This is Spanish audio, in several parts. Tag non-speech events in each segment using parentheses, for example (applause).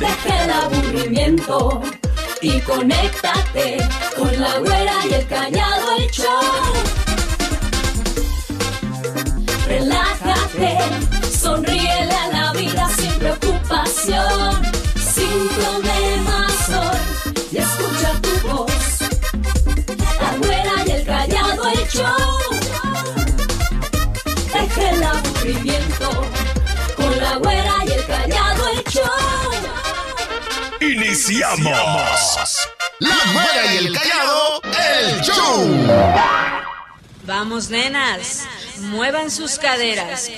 deja el aburrimiento y conéctate con la güera y el callado el show. Relájate, sonríele a la vida sin preocupación, sin problemas hoy y escucha tu voz. La güera y el callado el show. Deja el aburrimiento ¡Iniciamos! La Güera y el Callado, el show. Vamos, nenas, muevan sus caderas.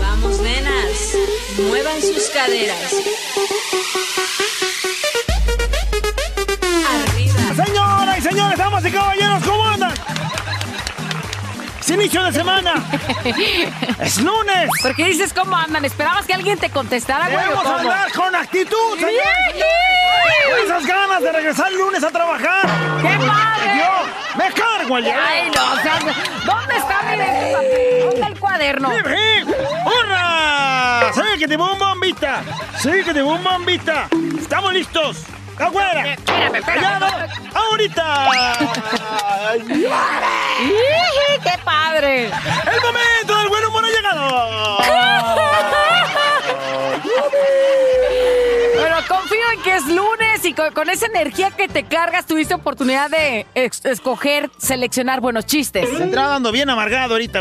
Vamos, nenas, muevan sus caderas. Damas y caballeros, ¿cómo andan? Es inicio de semana. (laughs) es lunes. ¿Por qué dices cómo andan? ¿Esperabas que alguien te contestara, güey? Debemos cómo? hablar con actitud, señores. Con esas ganas de regresar el lunes a trabajar. ¡Qué padre! Yo me cargo el Ay, no, o sea, ¿dónde está mi ¿Dónde está el cuaderno? ¡Hurra! ¡Sí, que te un bombita! ¡Sí, que te un bombita! ¡Estamos listos! ¡Afuera! Espérame, espérame. ¡Ahorita! ¡Iji, ¡Qué padre! ¡El momento del buen humor ha llegado! Bueno, confío en que es lunes y con, con esa energía que te cargas tuviste oportunidad de ex- escoger, seleccionar buenos chistes. Entrada ando bien amargado ahorita,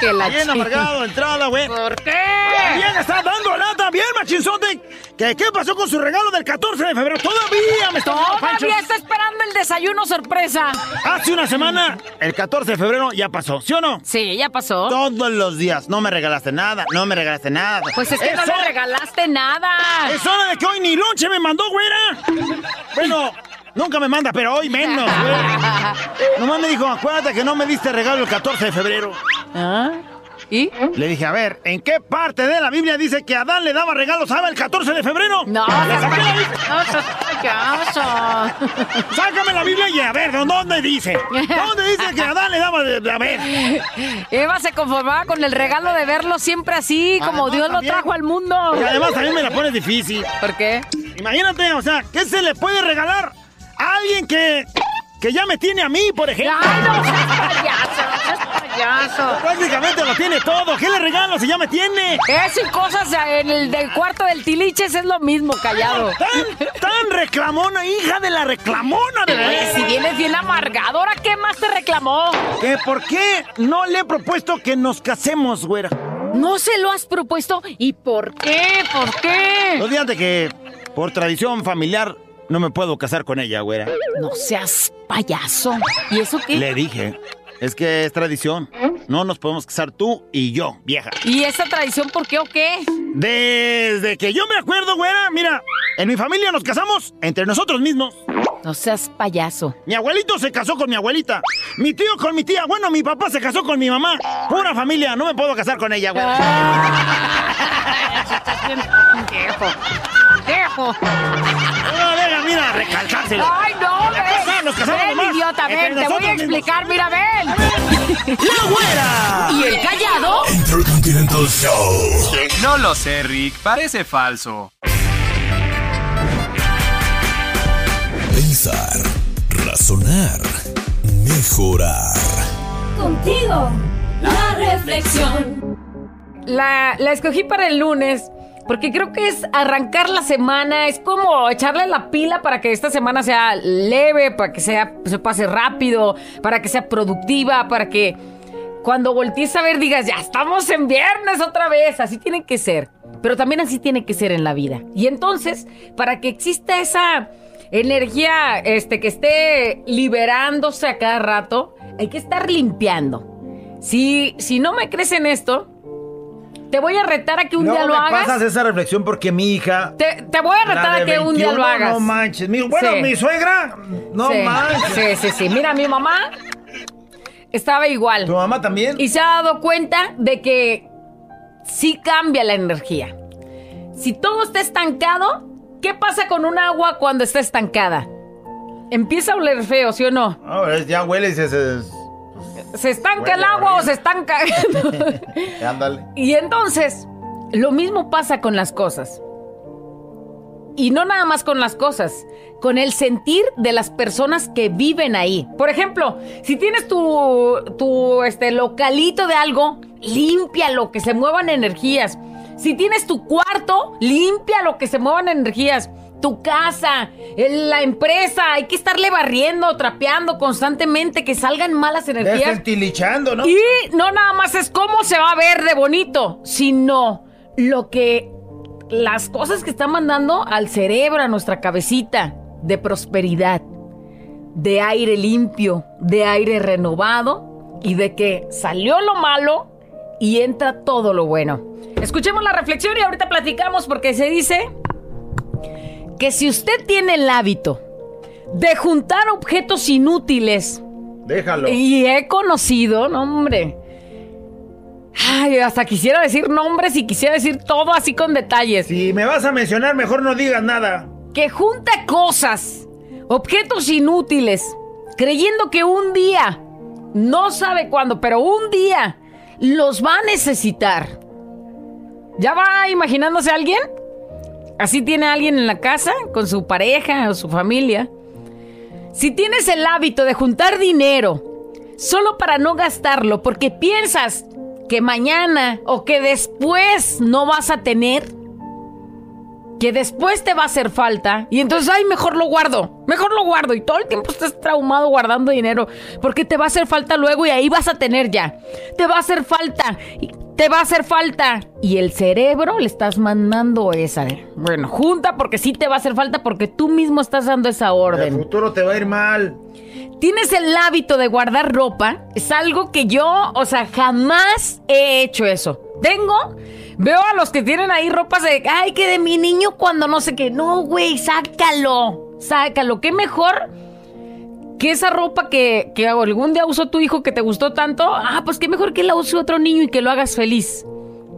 que la Bien amargado, entrada, güey. ¿Por qué? Bien, está dando lata, bien, machinzote. ¿Qué, ¿Qué pasó con su regalo del 14 de febrero? Todavía me está pancho. Todavía está esperando el desayuno sorpresa. Hace una semana, el 14 de febrero ya pasó, ¿sí o no? Sí, ya pasó. Todos los días. No me regalaste nada, no me regalaste nada. Pues es que no le regalaste nada. Es hora de que hoy ni lonche me mandó, güera. Bueno, nunca me manda, pero hoy menos, güera. (laughs) Nomás me dijo, acuérdate que no me diste regalo el 14 de febrero. ¿Ah? ¿Y? Le dije, a ver, ¿en qué parte de la Biblia dice que Adán le daba regalos a Eva el 14 de febrero? No, Le saqué la Biblia. no. (laughs) Sácame la Biblia y a ver, ¿dónde dice? ¿Dónde dice que Adán le daba a ver? Eva se conformaba con el regalo de verlo siempre así, como Además, Dios lo trajo al mundo. Y además también me la pones difícil. ¿Por qué? Imagínate, o sea, ¿qué se le puede regalar a alguien que, que ya me tiene a mí, por ejemplo? ¡Ay, no (laughs) payaso! ¡No! Prácticamente lo tiene todo. ¿Qué le regalo si ya me tiene? Eso y cosas en el del cuarto del tiliches es lo mismo, callado. Tan, tan (laughs) reclamona, hija de la reclamona de Oye, si vienes bien amargado, ¿ahora qué más te reclamó? ¿Que ¿Por qué no le he propuesto que nos casemos, güera? ¿No se lo has propuesto? ¿Y por qué? ¿Por qué? Los días de que, por tradición familiar, no me puedo casar con ella, güera. No seas payaso. ¿Y eso qué? Le dije, es que es tradición. No nos podemos casar tú y yo, vieja. ¿Y esa tradición por qué o qué? Desde que yo me acuerdo, güera, mira, en mi familia nos casamos entre nosotros mismos. No seas payaso. Mi abuelito se casó con mi abuelita. Mi tío con mi tía. Bueno, mi papá se casó con mi mamá. Pura familia, no me puedo casar con ella. No, (laughs) venga, mira, recalcárselo. Ay, no, nos ven. casamos Ven, nomás. idiota, ven. Te voy a mismos. explicar, mira, ven. ¡La güera! ¿Y el callado? Intercontinental Show. No lo sé, Rick. Parece falso. Pensar, razonar, mejorar. Contigo, la reflexión. La, la escogí para el lunes porque creo que es arrancar la semana, es como echarle la pila para que esta semana sea leve, para que sea, se pase rápido, para que sea productiva, para que cuando voltees a ver digas, ya estamos en viernes otra vez, así tiene que ser. Pero también así tiene que ser en la vida. Y entonces, para que exista esa energía este, que esté liberándose a cada rato, hay que estar limpiando. Si, si no me crees en esto, te voy a retar a que un no día lo me hagas. pasas esa reflexión porque mi hija... Te, te voy a retar a que un día 21, lo hagas. No manches. Mi- bueno, Sí. mi suegra... No sí, manches. Sí, sí, sí. Mira, mi mamá estaba igual. ¿Tu mamá también? Y se ha dado cuenta de que sí cambia la energía. Si todo está estancado, ¿Qué pasa con un agua cuando está estancada? Empieza a oler feo, ¿sí o no? Ahora ya huele y se... se- ¿Se estanca el agua o se estanca? (laughs) Ándale. y entonces, lo mismo pasa con las cosas. Y no nada más con las cosas, con el sentir de las personas que viven ahí. Por ejemplo, si tienes tu, tu este, localito de algo, límpialo, que se muevan energías. Si tienes tu cuarto, límpialo, que se muevan energías. Tu casa, la empresa, hay que estarle barriendo, trapeando constantemente, que salgan malas energías. Desentilichando, ¿no? Y no nada más es cómo se va a ver de bonito, sino lo que las cosas que están mandando al cerebro, a nuestra cabecita, de prosperidad, de aire limpio, de aire renovado y de que salió lo malo y entra todo lo bueno. Escuchemos la reflexión y ahorita platicamos porque se dice que si usted tiene el hábito de juntar objetos inútiles, Déjalo. y he conocido, no, hombre. Ay, hasta quisiera decir nombres y quisiera decir todo así con detalles. Si me vas a mencionar, mejor no digas nada. Que junta cosas, objetos inútiles, creyendo que un día, no sabe cuándo, pero un día los va a necesitar. ¿Ya va imaginándose alguien? Así tiene alguien en la casa, con su pareja o su familia. Si tienes el hábito de juntar dinero solo para no gastarlo porque piensas que mañana o que después no vas a tener, que después te va a hacer falta y entonces, ay, mejor lo guardo, mejor lo guardo y todo el tiempo estás traumado guardando dinero porque te va a hacer falta luego y ahí vas a tener ya, te va a hacer falta. Te va a hacer falta. Y el cerebro le estás mandando esa. Bueno, junta porque sí te va a hacer falta porque tú mismo estás dando esa El orden futuro te va a ir mal. tienes el hábito de guardar ropa, es algo que yo, o sea, jamás he hecho eso. Tengo, veo a los que tienen ahí ropas de, ay, que de mi niño cuando no sé qué. No, güey, sácalo, sácalo. Qué mejor que esa ropa que, que algún día usó tu hijo que te gustó tanto. Ah, pues qué mejor que la use otro niño y que lo hagas feliz.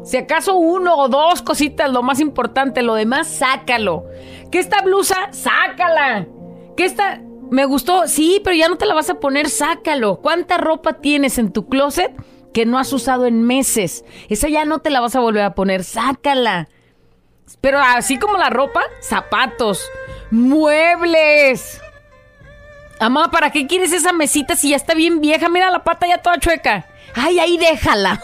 Si acaso uno o dos cositas, lo más importante, lo demás, sácalo. ¿Que esta blusa? Sácala. ¿Que esta me gustó? Sí, pero ya no te la vas a poner, sácalo. ¿Cuánta ropa tienes en tu closet que no has usado en meses? Esa ya no te la vas a volver a poner, sácala. Pero así como la ropa, zapatos, muebles. Amá, ¿para qué quieres esa mesita si ya está bien vieja? Mira la pata ya toda chueca. Ay, ahí déjala.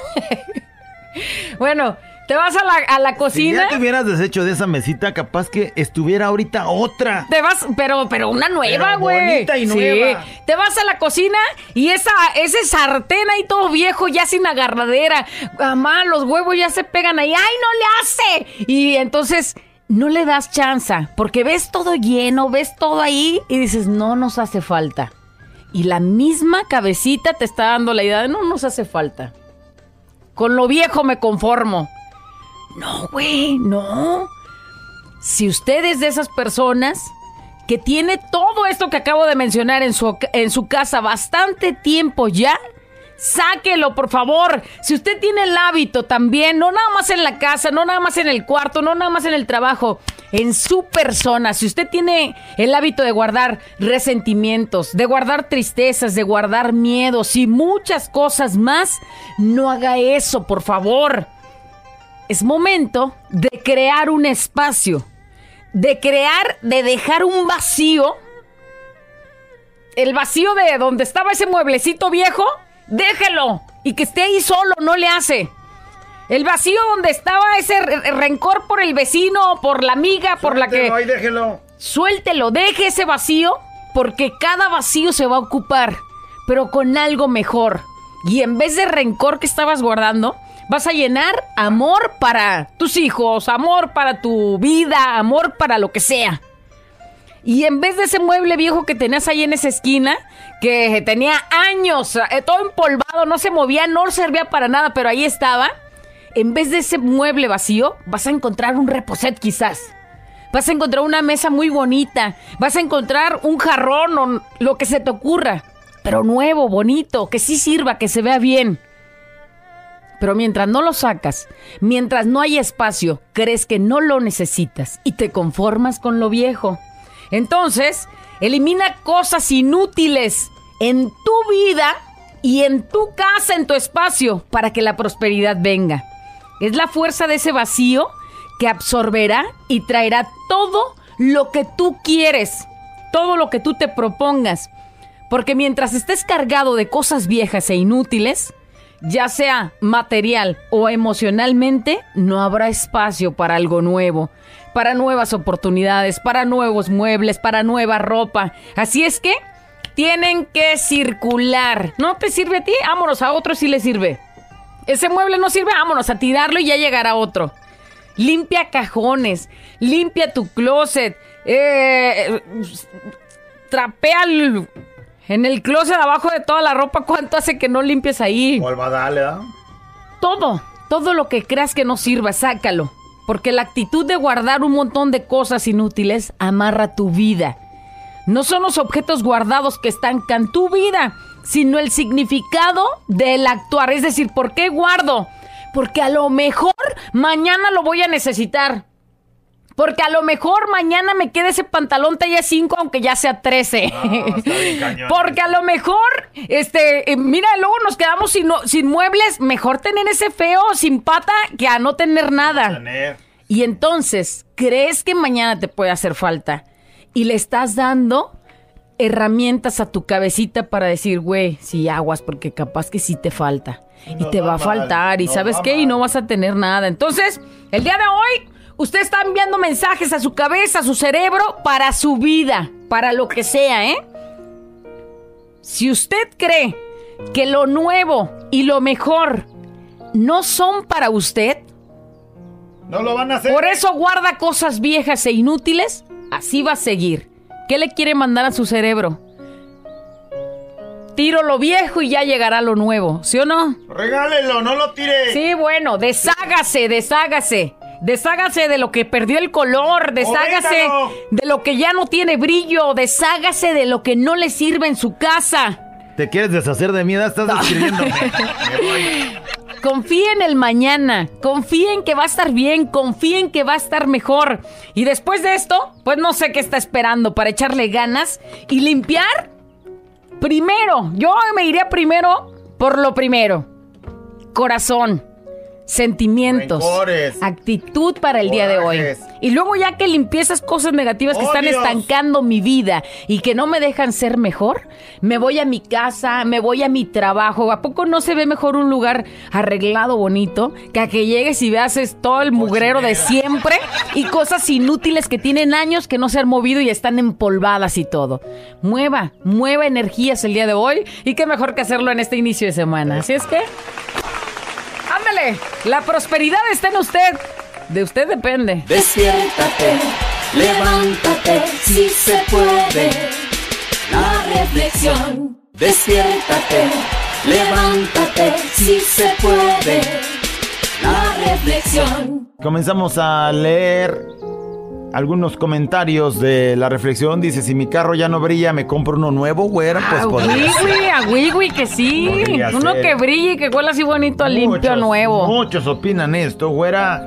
(laughs) bueno, te vas a la, a la Si cocina. ya te hubieras deshecho de esa mesita, capaz que estuviera ahorita otra. Te vas, pero, pero una nueva, güey. bonita y nueva. Te vas a la cocina y esa, ese sartén ahí todo viejo, ya sin agarradera. Mamá, los huevos ya se pegan ahí. ¡Ay, no le hace! Y entonces no le das chance, porque ves todo lleno, ves todo ahí y dices, no nos hace falta. Y la misma cabecita te está dando la idea de no nos hace falta. Con lo viejo me conformo. No, güey, no. Si usted es de esas personas que tiene todo esto que acabo de mencionar en su, en su casa bastante tiempo ya, sáquelo, por favor. Si usted tiene el hábito también, no nada más en la casa, no nada más en el cuarto, no nada más en el trabajo, en su persona, si usted tiene el hábito de guardar resentimientos, de guardar tristezas, de guardar miedos y muchas cosas más, no haga eso, por favor. Es momento de crear un espacio, de crear, de dejar un vacío. El vacío de donde estaba ese mueblecito viejo, déjelo y que esté ahí solo, no le hace. El vacío donde estaba ese re- rencor por el vecino, por la amiga, por la que... Ahí déjelo. Suéltelo, deje ese vacío, porque cada vacío se va a ocupar, pero con algo mejor. Y en vez de rencor que estabas guardando, vas a llenar amor para tus hijos, amor para tu vida, amor para lo que sea. Y en vez de ese mueble viejo que tenías ahí en esa esquina, que tenía años, eh, todo empolvado, no se movía, no servía para nada, pero ahí estaba, en vez de ese mueble vacío, vas a encontrar un reposet quizás. Vas a encontrar una mesa muy bonita. Vas a encontrar un jarrón o lo que se te ocurra. Pero nuevo, bonito, que sí sirva, que se vea bien. Pero mientras no lo sacas, mientras no hay espacio, crees que no lo necesitas y te conformas con lo viejo. Entonces, elimina cosas inútiles en tu vida y en tu casa, en tu espacio, para que la prosperidad venga. Es la fuerza de ese vacío que absorberá y traerá todo lo que tú quieres, todo lo que tú te propongas. Porque mientras estés cargado de cosas viejas e inútiles, ya sea material o emocionalmente, no habrá espacio para algo nuevo, para nuevas oportunidades, para nuevos muebles, para nueva ropa. Así es que tienen que circular. ¿No te sirve a ti? Vámonos, a otro si le sirve. Ese mueble no sirve, vámonos a tirarlo y ya llegará otro. Limpia cajones, limpia tu closet, eh, trapea el- en el closet abajo de toda la ropa. ¿Cuánto hace que no limpies ahí? Vuelva, dale, ¿ah? Todo, todo lo que creas que no sirva, sácalo. Porque la actitud de guardar un montón de cosas inútiles amarra tu vida. No son los objetos guardados que estancan tu vida, sino el significado del actuar. Es decir, ¿por qué guardo? Porque a lo mejor mañana lo voy a necesitar. Porque a lo mejor mañana me quede ese pantalón talla 5 aunque ya sea 13. (laughs) Porque a lo mejor, este, eh, mira, luego nos quedamos sin, sin muebles. Mejor tener ese feo sin pata que a no tener nada. Y entonces, ¿crees que mañana te puede hacer falta? Y le estás dando herramientas a tu cabecita para decir, güey, sí aguas, porque capaz que sí te falta. y te va, a faltar. y no sabes qué, y no vas a tener nada. Entonces, el día de hoy, usted está enviando mensajes a su cabeza, a su cerebro, para su vida, para lo que sea, ¿eh? Si usted cree que lo nuevo y lo mejor no son para usted, No lo van a hacer. por eso guarda cosas viejas e inútiles, así va a seguir. ¿Qué le quiere mandar a su cerebro? Tiro lo viejo y ya llegará lo nuevo, ¿sí o no? Regálelo, no lo tire. Sí, bueno, deshágase, deshágase. Deshágase de lo que perdió el color, deshágase de lo que ya no tiene brillo, deshágase de lo que no le sirve en su casa. ¿Te quieres deshacer de mí? Estás describiéndome. (laughs) Confía en el mañana, confía en que va a estar bien, confía en que va a estar mejor. Y después de esto, pues no sé qué está esperando para echarle ganas y limpiar. Primero, yo me iría primero por lo primero. Corazón, sentimientos, Rencores, actitud para el día de hoy. Y luego ya que limpié esas cosas negativas que están estancando mi vida y que no me dejan ser mejor, me voy a mi casa, me voy a mi trabajo. ¿A poco no se ve mejor un lugar arreglado, bonito, que a que llegues y veas es todo el mugrero de siempre y cosas inútiles que tienen años que no se han movido y están empolvadas y todo? Mueva, mueva energías el día de hoy y qué mejor que hacerlo en este inicio de semana. Así es que... La prosperidad está en usted. De usted depende. Despiértate, levántate, si se puede. La reflexión. Despiértate, levántate, si se puede. La reflexión. Comenzamos a leer algunos comentarios de la reflexión. Dice, si mi carro ya no brilla, ¿me compro uno nuevo, güera? Pues a podría a Wiwi, que sí. Podría Uno ser. que brille y que huela así bonito limpio, nuevo. Muchos opinan esto, güera.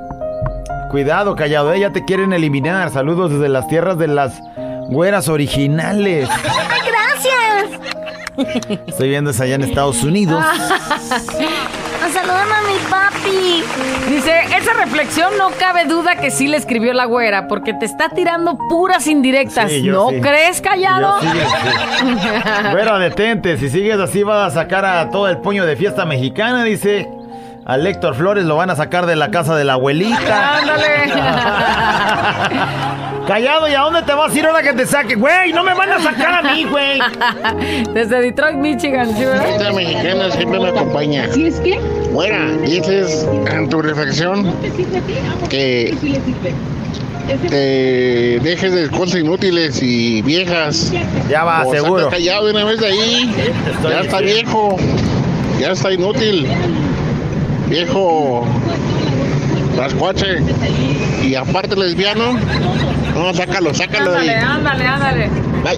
Cuidado, callado, eh, ya te quieren eliminar. Saludos desde las tierras de las güeras originales. (laughs) Gracias. Estoy viendo es allá en Estados Unidos. (laughs) Saludan a mi papi. Dice, esa reflexión no cabe duda que sí le escribió la güera, porque te está tirando puras indirectas. Sí, ¿No sí. crees, callado? Sí. (laughs) Güera, detente. Si sigues así, vas a sacar a todo el puño de fiesta mexicana, dice. A Héctor Flores lo van a sacar de la casa de la abuelita. Ándale. (laughs) Callado, ¿y a dónde te vas a ir ahora que te saque? Güey, no me van a sacar a mí, güey. (laughs) Desde Detroit, Michigan, ¿sí, verdad? Esta mexicana siempre me acompaña. ¿Sí es que? Bueno, dices en tu reflexión que te dejes de cosas inútiles y viejas. Ya va, O seguro. callado una vez de ahí. Estoy ya está viejo. Ya está inútil. Viejo rascuache. Y aparte lesbiano. No, sácalo, sácalo de Ándale, ahí. ándale, ándale. Bye.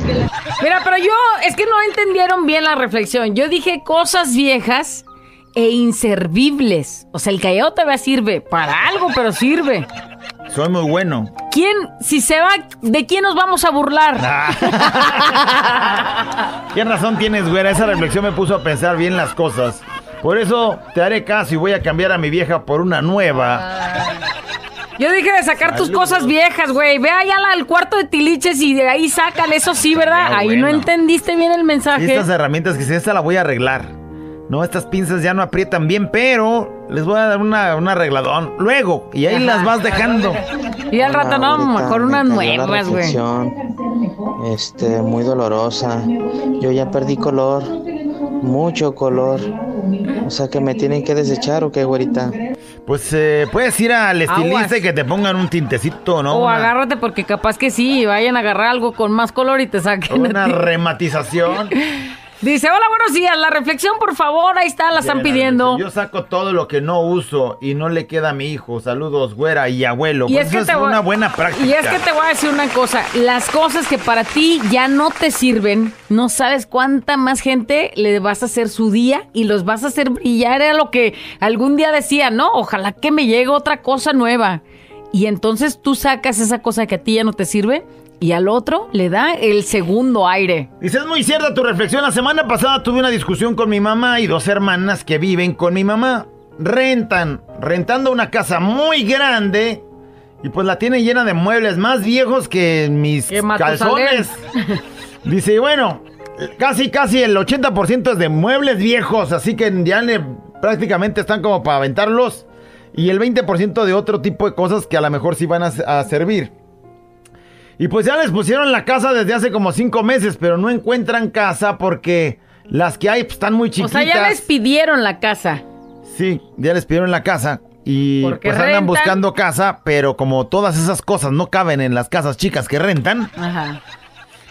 Mira, pero yo, es que no entendieron bien la reflexión. Yo dije cosas viejas e inservibles. O sea, el callado todavía sirve para algo, pero sirve. Soy muy bueno. ¿Quién, si se va, de quién nos vamos a burlar? (laughs) ¿Qué razón tienes, güera? Esa reflexión me puso a pensar bien las cosas. Por eso te haré caso y voy a cambiar a mi vieja por una nueva. Yo dije de sacar tus cosas viejas, güey. Ve allá al cuarto de tiliches y de ahí sácale, eso sí, ¿verdad? Ah, ahí no entendiste bien el Y mensaje. estas herramientas que sí, esta la voy a arreglar. No, estas pinzas ya no aprietan bien, pero les voy a dar una, un arregladón. Luego, y ahí las vas dejando. Y al rato no, Ahorita mejor me unas nuevas, güey. Este, muy dolorosa. Yo ya perdí color, mucho color. O sea que me tienen que desechar o qué, güerita. Pues eh, puedes ir al estilista Aguas. y que te pongan un tintecito, ¿no? O Una- agárrate porque capaz que sí, vayan a agarrar algo con más color y te saquen. a Una ti. rematización. (laughs) Dice, hola, buenos días. La reflexión, por favor, ahí está, la están pidiendo. Yo saco todo lo que no uso y no le queda a mi hijo. Saludos, güera y abuelo. Y Pues es que es voy- una buena práctica. Y es que te voy a decir una cosa, las cosas que para ti ya no te sirven, no sabes cuánta más gente le vas a hacer su día y los vas a hacer brillar. Era lo que algún día decía, no, ojalá que me llegue otra cosa nueva. Y entonces tú sacas esa cosa que a ti ya no te sirve y al otro le da el segundo aire. Dice, es muy cierta tu reflexión. La semana pasada tuve una discusión con mi mamá y dos hermanas que viven con mi mamá. Rentan, rentando una casa muy grande y pues la tienen llena de muebles más viejos que mis calzones. (laughs) Dice, y bueno, casi, casi el 80% es de muebles viejos, así que ya le- prácticamente están como para aventarlos. Y el 20% de otro tipo de cosas que a lo mejor sí van a, a servir. Y pues ya les pusieron la casa desde hace como cinco meses, pero no encuentran casa porque las que hay pues, están muy O chiquitas. sea, ya les pidieron la casa. Sí, ya les pidieron la casa. Y Porque pues andan buscando casa, pero como todas esas cosas no caben en las casas chicas que rentan, Ajá.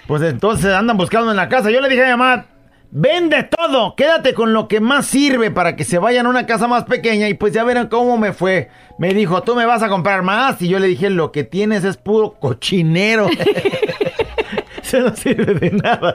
pues entonces andan buscando en la casa. Yo le dije a mi mamá, vende todo, quédate con lo que más sirve para que se vayan a una casa más pequeña y pues ya verán cómo me fue. Me dijo, tú me vas a comprar más. Y yo le dije, lo que tienes es puro cochinero. (laughs) Eso no sirve de nada.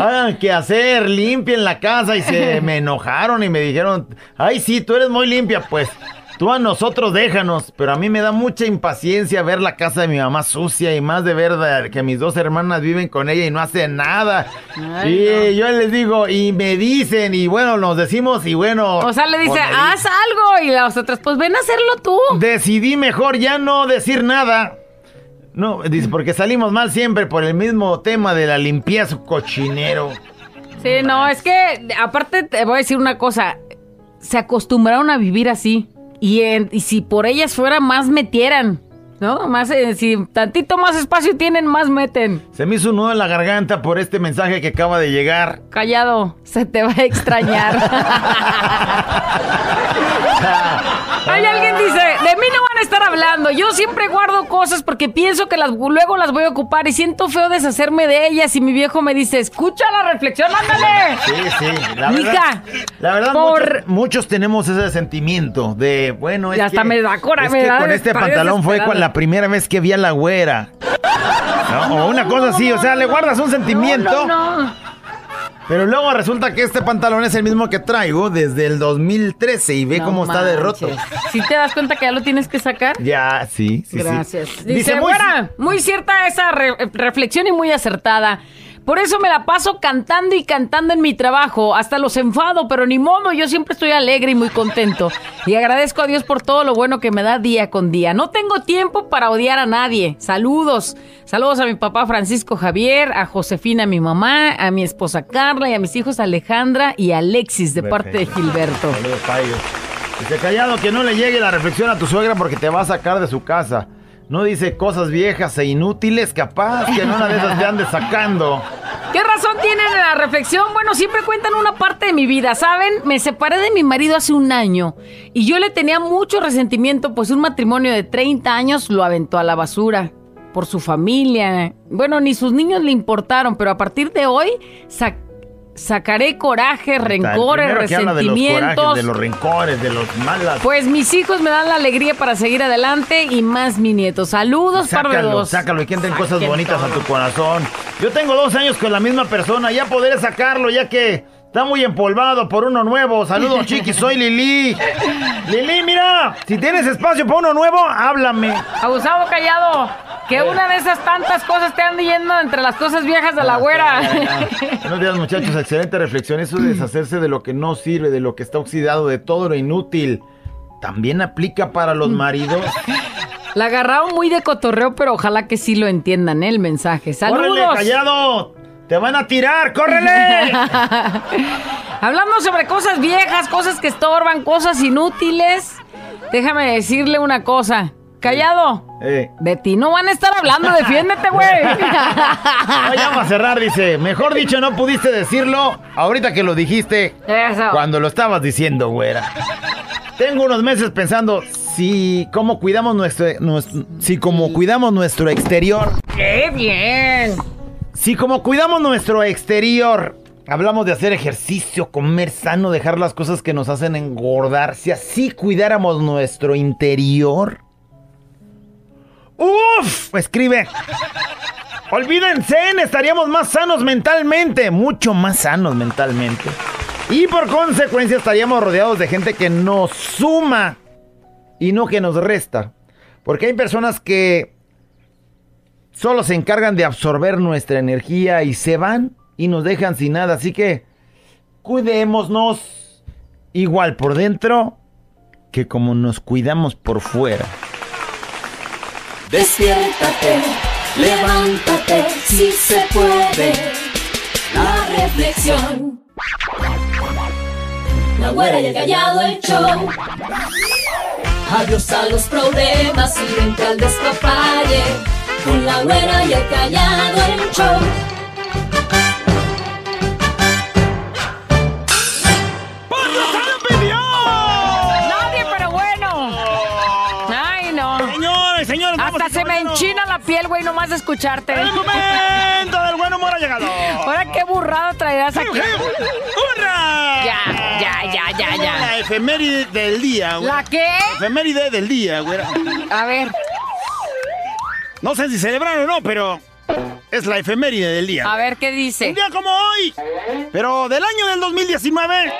Hagan que hacer, limpien la casa y se (laughs) me enojaron y me dijeron, ay sí, tú eres muy limpia, pues tú a nosotros déjanos, pero a mí me da mucha impaciencia ver la casa de mi mamá sucia y más de ver de- que mis dos hermanas viven con ella y no hacen nada. Ay, y yo les digo, y me dicen, y bueno, nos decimos, y bueno. O sea, le dice, haz algo. Y las otras, pues ven a hacerlo tú. Decidí mejor ya no decir nada. No, dice, porque salimos mal siempre por el mismo tema de la limpieza cochinero. Sí, no, es que aparte te voy a decir una cosa, se acostumbraron a vivir así y, en- y si por ellas fuera más metieran, ¿no? Más, eh, si tantito más espacio tienen, más meten. Se me hizo un nudo en la garganta por este mensaje que acaba de llegar. Callado, se te va a extrañar. (laughs) Hay alguien dice, de mí no van a estar hablando. Yo siempre guardo cosas porque pienso que las luego las voy a ocupar y siento feo deshacerme de ellas y mi viejo me dice, escucha la reflexión, ándale. Sí, sí. La verdad, la verdad por- muchos, muchos tenemos ese sentimiento de, bueno, es Y hasta que, me da cora- es me que da con este pantalón fue con la primera vez que vi a la güera. ¿No? O una cosa así, o sea, le guardas un sentimiento. No, no. Pero luego resulta que este pantalón es el mismo que traigo desde el 2013 y ve No cómo está de roto. manches. ¿Sí te das cuenta que ya lo tienes que sacar? Ya, sí, sí, sí. Gracias. Dice, Dice muy- "Güera, muy cierta esa re- reflexión y muy acertada. Por eso me la paso cantando y cantando en mi trabajo. Hasta los enfado, pero ni modo, yo siempre estoy alegre y muy contento. Y agradezco a Dios por todo lo bueno que me da día con día. No tengo tiempo para odiar a nadie. Saludos. Saludos a mi papá Francisco Javier, a Josefina, mi mamá, a mi esposa Carla y a mis hijos Alejandra y Alexis de parte de. Gilberto. Saludos ellos. Dice callado que no le llegue la reflexión a tu suegra porque te va a sacar de su casa. No dice cosas viejas e inútiles, capaz que en una de esas te ande sacando. ¿Qué razón tienen en la reflexión? Bueno, siempre cuentan una parte de mi vida, ¿saben? Me separé de mi marido hace un año y yo le tenía mucho resentimiento, pues un matrimonio de 30 años lo aventó a la basura por su familia. Bueno, ni sus niños le importaron, pero a partir de hoy sa- sacaré coraje, rencores, de los resentimientos. corajes, de los rencores, de los malas. Pues mis hijos me dan la alegría para seguir adelante y más mi nieto. Saludos, par de Sácalo, dos. sácalo y que entren cosas bonitas a tu corazón. Yo tengo dos años con la misma persona, ya podré sacarlo, ya que Está muy empolvado por uno nuevo. Saludos, (laughs) chiqui, soy Lili. Lili, mira, si tienes espacio para uno nuevo, háblame. Abusado callado. Que una de esas tantas cosas te ande yendo entre las cosas viejas de la güera. (laughs) Buenos días, muchachos. Excelente reflexión. Eso de deshacerse de lo que no sirve, de lo que está oxidado, de todo lo inútil. También aplica para los maridos. La agarraron muy de cotorreo, pero ojalá que sí lo entiendan, ¿eh? el mensaje. ¡Córrele, ¡Saludos! callado! ¡Te van a tirar! ¡Córrele! (laughs) Hablando sobre cosas viejas, cosas que estorban, cosas inútiles. Déjame decirle una cosa. Callado. Eh. De ti no van a estar hablando, defiéndete, güey. (laughs) Ay, ya vamos a cerrar, dice. Mejor dicho, no pudiste decirlo ahorita que lo dijiste. Eso. Cuando lo estabas diciendo, güera. Tengo unos meses pensando si cómo cuidamos nuestro, nuestro- si como cuidamos nuestro exterior, ¡Qué bien! Si como cuidamos nuestro exterior, hablamos de hacer ejercicio, comer sano, dejar las cosas que nos hacen engordar, si así cuidáramos nuestro interior. Uf, escribe. Olvídense, estaríamos más sanos mentalmente, mucho más sanos mentalmente. Y por consecuencia estaríamos rodeados de gente que nos suma y no que nos resta. Porque hay personas que solo se encargan de absorber nuestra energía y se van y nos dejan sin nada. Así que cuidémonos igual por dentro que como nos cuidamos por fuera. Despiértate, levántate, si se puede. La reflexión. La güera y el callado el show. Adiós a los problemas y vente al despapalle. Con la güera y el callado el show. Nadie, pero bueno. Ay, no. Señores, señores, Hasta se me enchina la piel, güey, nomás de escucharte. El momento del buen humor ha llegado. Ahora qué burrada traerás aquí. ¡Hurra! Ya, ya, ya, ya, ya. La efeméride del día, güey. ¿La qué? Efeméride del día, güey. A ver, No sé si celebrar o no, pero es la efeméride del día. a ver qué Un dice. día como hoy, pero del año del 2019,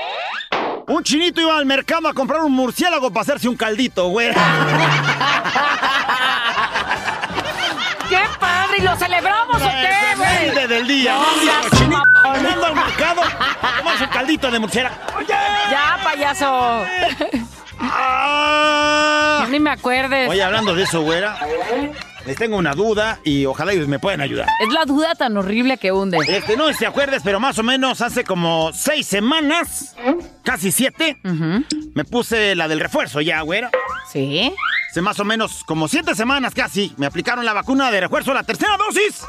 un chinito iba al mercado a comprar un murciélago para hacerse un caldito, güey. (laughs) ¡Qué padre! ¿Y lo celebramos o La qué, güey? del día. No Un chinito al mercado a tomarse un caldito de murciélago. ¡Oye! Ya, payaso. Ah. Ni me acuerdes. Oye, hablando de eso, güera, les tengo una duda y ojalá ellos me puedan ayudar. Es la duda tan horrible que hunde. Este, no sé si acuerdas, pero más o menos hace como seis semanas, casi siete, me puse la del refuerzo ya, güera. ¿Sí? Hace más o menos como siete semanas casi, me aplicaron la vacuna de refuerzo, la tercera dosis.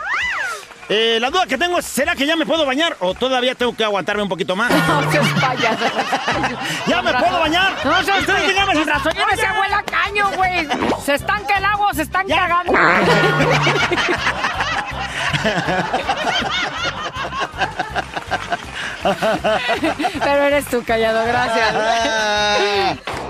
Eh, la duda que tengo es, ¿será que ya me puedo bañar o todavía tengo que aguantarme un poquito más? (laughs) No seas payaso. ¿Ya me puedo bañar? No seas Ustedes díganme si- razón ya me se abuela caño, güey. Se estanca el agua, se están cagando. Pero eres tú, callado, gracias.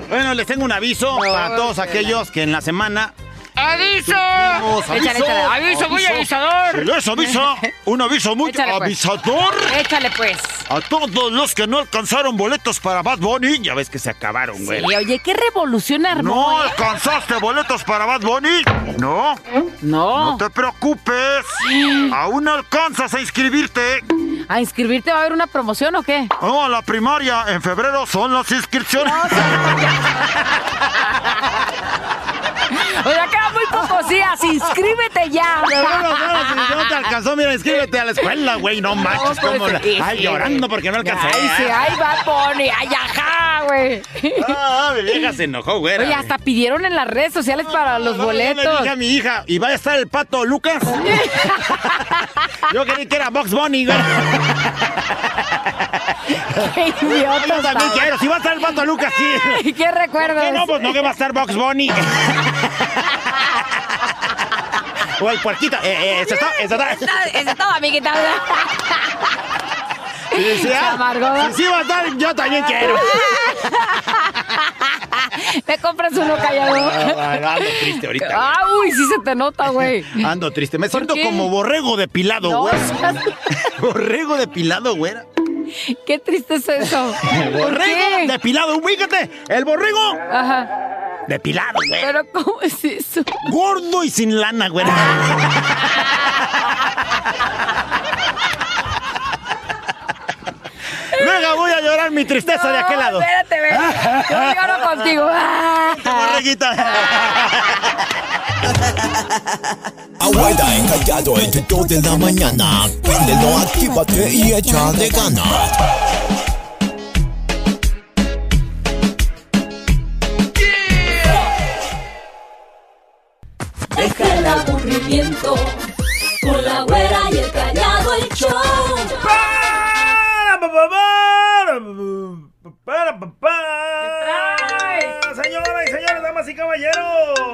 Bueno, les tengo un aviso para todos aquellos que en la semana ¡Aviso! Échale, aviso, échale. ¡Aviso, muy avisador! Les aviso, (laughs) un aviso muy Échale, pues. avisador Échale, pues. a todos los que no alcanzaron boletos para Bad Bunny. Ya ves que se acabaron, güey. Y oye, qué revolución armó, ¿No ¿eh? alcanzaste boletos para Bad Bunny? No. No. No te preocupes. (gasps) Aún alcanzas a inscribirte. ¿A inscribirte va a haber una promoción o qué? No, a la primaria. En febrero son las inscripciones. (laughs) O sea, quedan muy pocos días. ¡Inscríbete ya! Si no te alcanzó, mira, inscríbete a la escuela, güey. No manches, pues, la... sí, Ay, llorando porque no alcancé. Ay, sí, ay, va Bunny, ay, ajá, güey. Ah, mi vieja se enojó, güey. Oye, hasta pidieron en las redes sociales para los Yo le boletos. dije a mi hija, ¿y va a estar el pato Lucas? (laughs) Yo creí que era Box Bunny, güey. Qué idiota Yo también quiero, si va a estar el pato Lucas, sí. ¿Qué recuerdos? ¿Qué no? Pues no que va a estar Box Bunny. (laughs) o el puerquito. Eh, eh, ese está, ese está. Ese es todo, amiguita. Ah, si sí va a estar, yo también quiero. (laughs) Me compras uno callado. Ah, Ando triste ahorita. güey. Ah, uy, sí se te nota, güey. Ando triste. Me siento qué? como borrego depilado, No, güey. seas- (laughs) Borrego depilado, güera. Qué triste es eso. El ¿Por borrego qué? depilado, ubícate. El borrego Ajá. Depilado, güey. Pero ¿cómo es eso? Gordo y sin lana, güey. Venga, voy a llorar mi tristeza de aquel lado. Espérate, ve. Yo lloro contigo. Borreguita. Abuela encallado entre 2 de la mañana. Préndelo, actívate y echa de ganas. Con la güera y el callado el show. Para, pa, pa, para, para, pa, pa. Señoras y señores, damas y caballeros.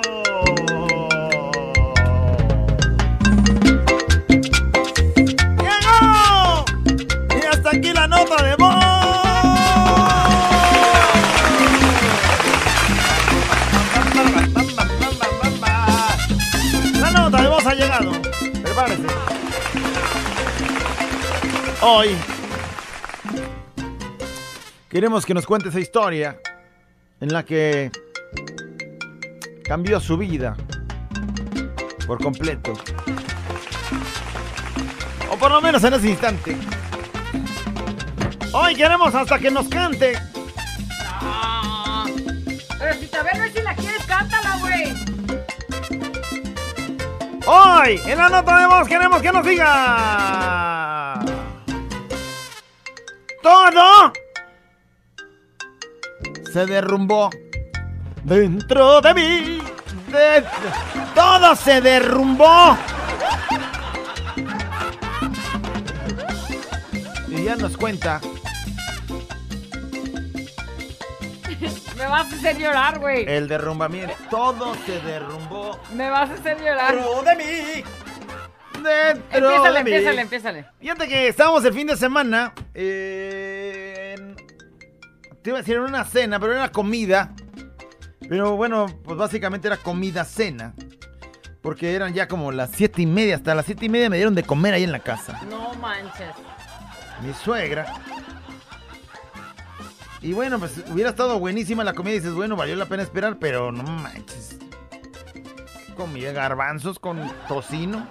Hoy queremos que nos cuente esa historia en la que cambió su vida por completo. O por lo menos en ese instante. Hoy queremos hasta que nos cante. Pero si todavía no es si la quieres, cántala, güey. Hoy en la nota de voz queremos que nos diga. Todo se derrumbó dentro de mí. De- todo se derrumbó. Y ya nos cuenta. Me vas a hacer llorar, güey. El derrumbamiento. Todo se derrumbó Me vas a hacer llorar. dentro de mí. Dentro Empiézale, de mí. empiézale, empiézale. Fíjate que estábamos el fin de semana eh, en- te iba a decir en una cena, pero era comida. Pero bueno, pues básicamente era comida cena. Porque eran ya como las siete y media. Hasta las siete y media me dieron de comer ahí en la casa. No manches. Mi suegra. Y bueno, pues hubiera estado buenísima la comida. Y dices, bueno, valió la pena esperar, pero no manches. Comida garbanzos con tocino.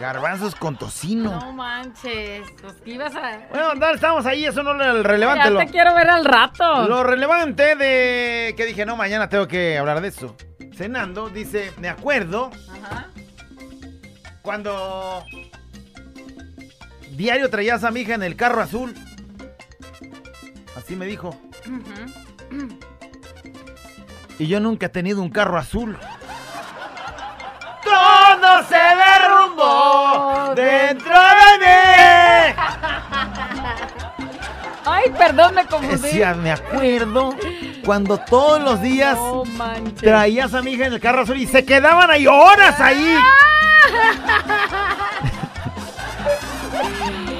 Garbanzos con tocino. No manches. Pues que ibas a. Bueno, dale, estamos ahí, eso no es relevante. Ya Lo, te quiero ver al rato. lo relevante de que dije, no, mañana tengo que hablar de eso. Cenando, dice, me acuerdo Ajá. cuando diario traías a mi hija en el carro azul. Así me dijo. Y yo nunca he tenido un carro azul. Todo se derrumbó dentro de mí. Ay, perdón, me confundí. Decía, me acuerdo cuando todos los días No traías a mi hija en el carro azul y se quedaban ahí horas ahí. (laughs)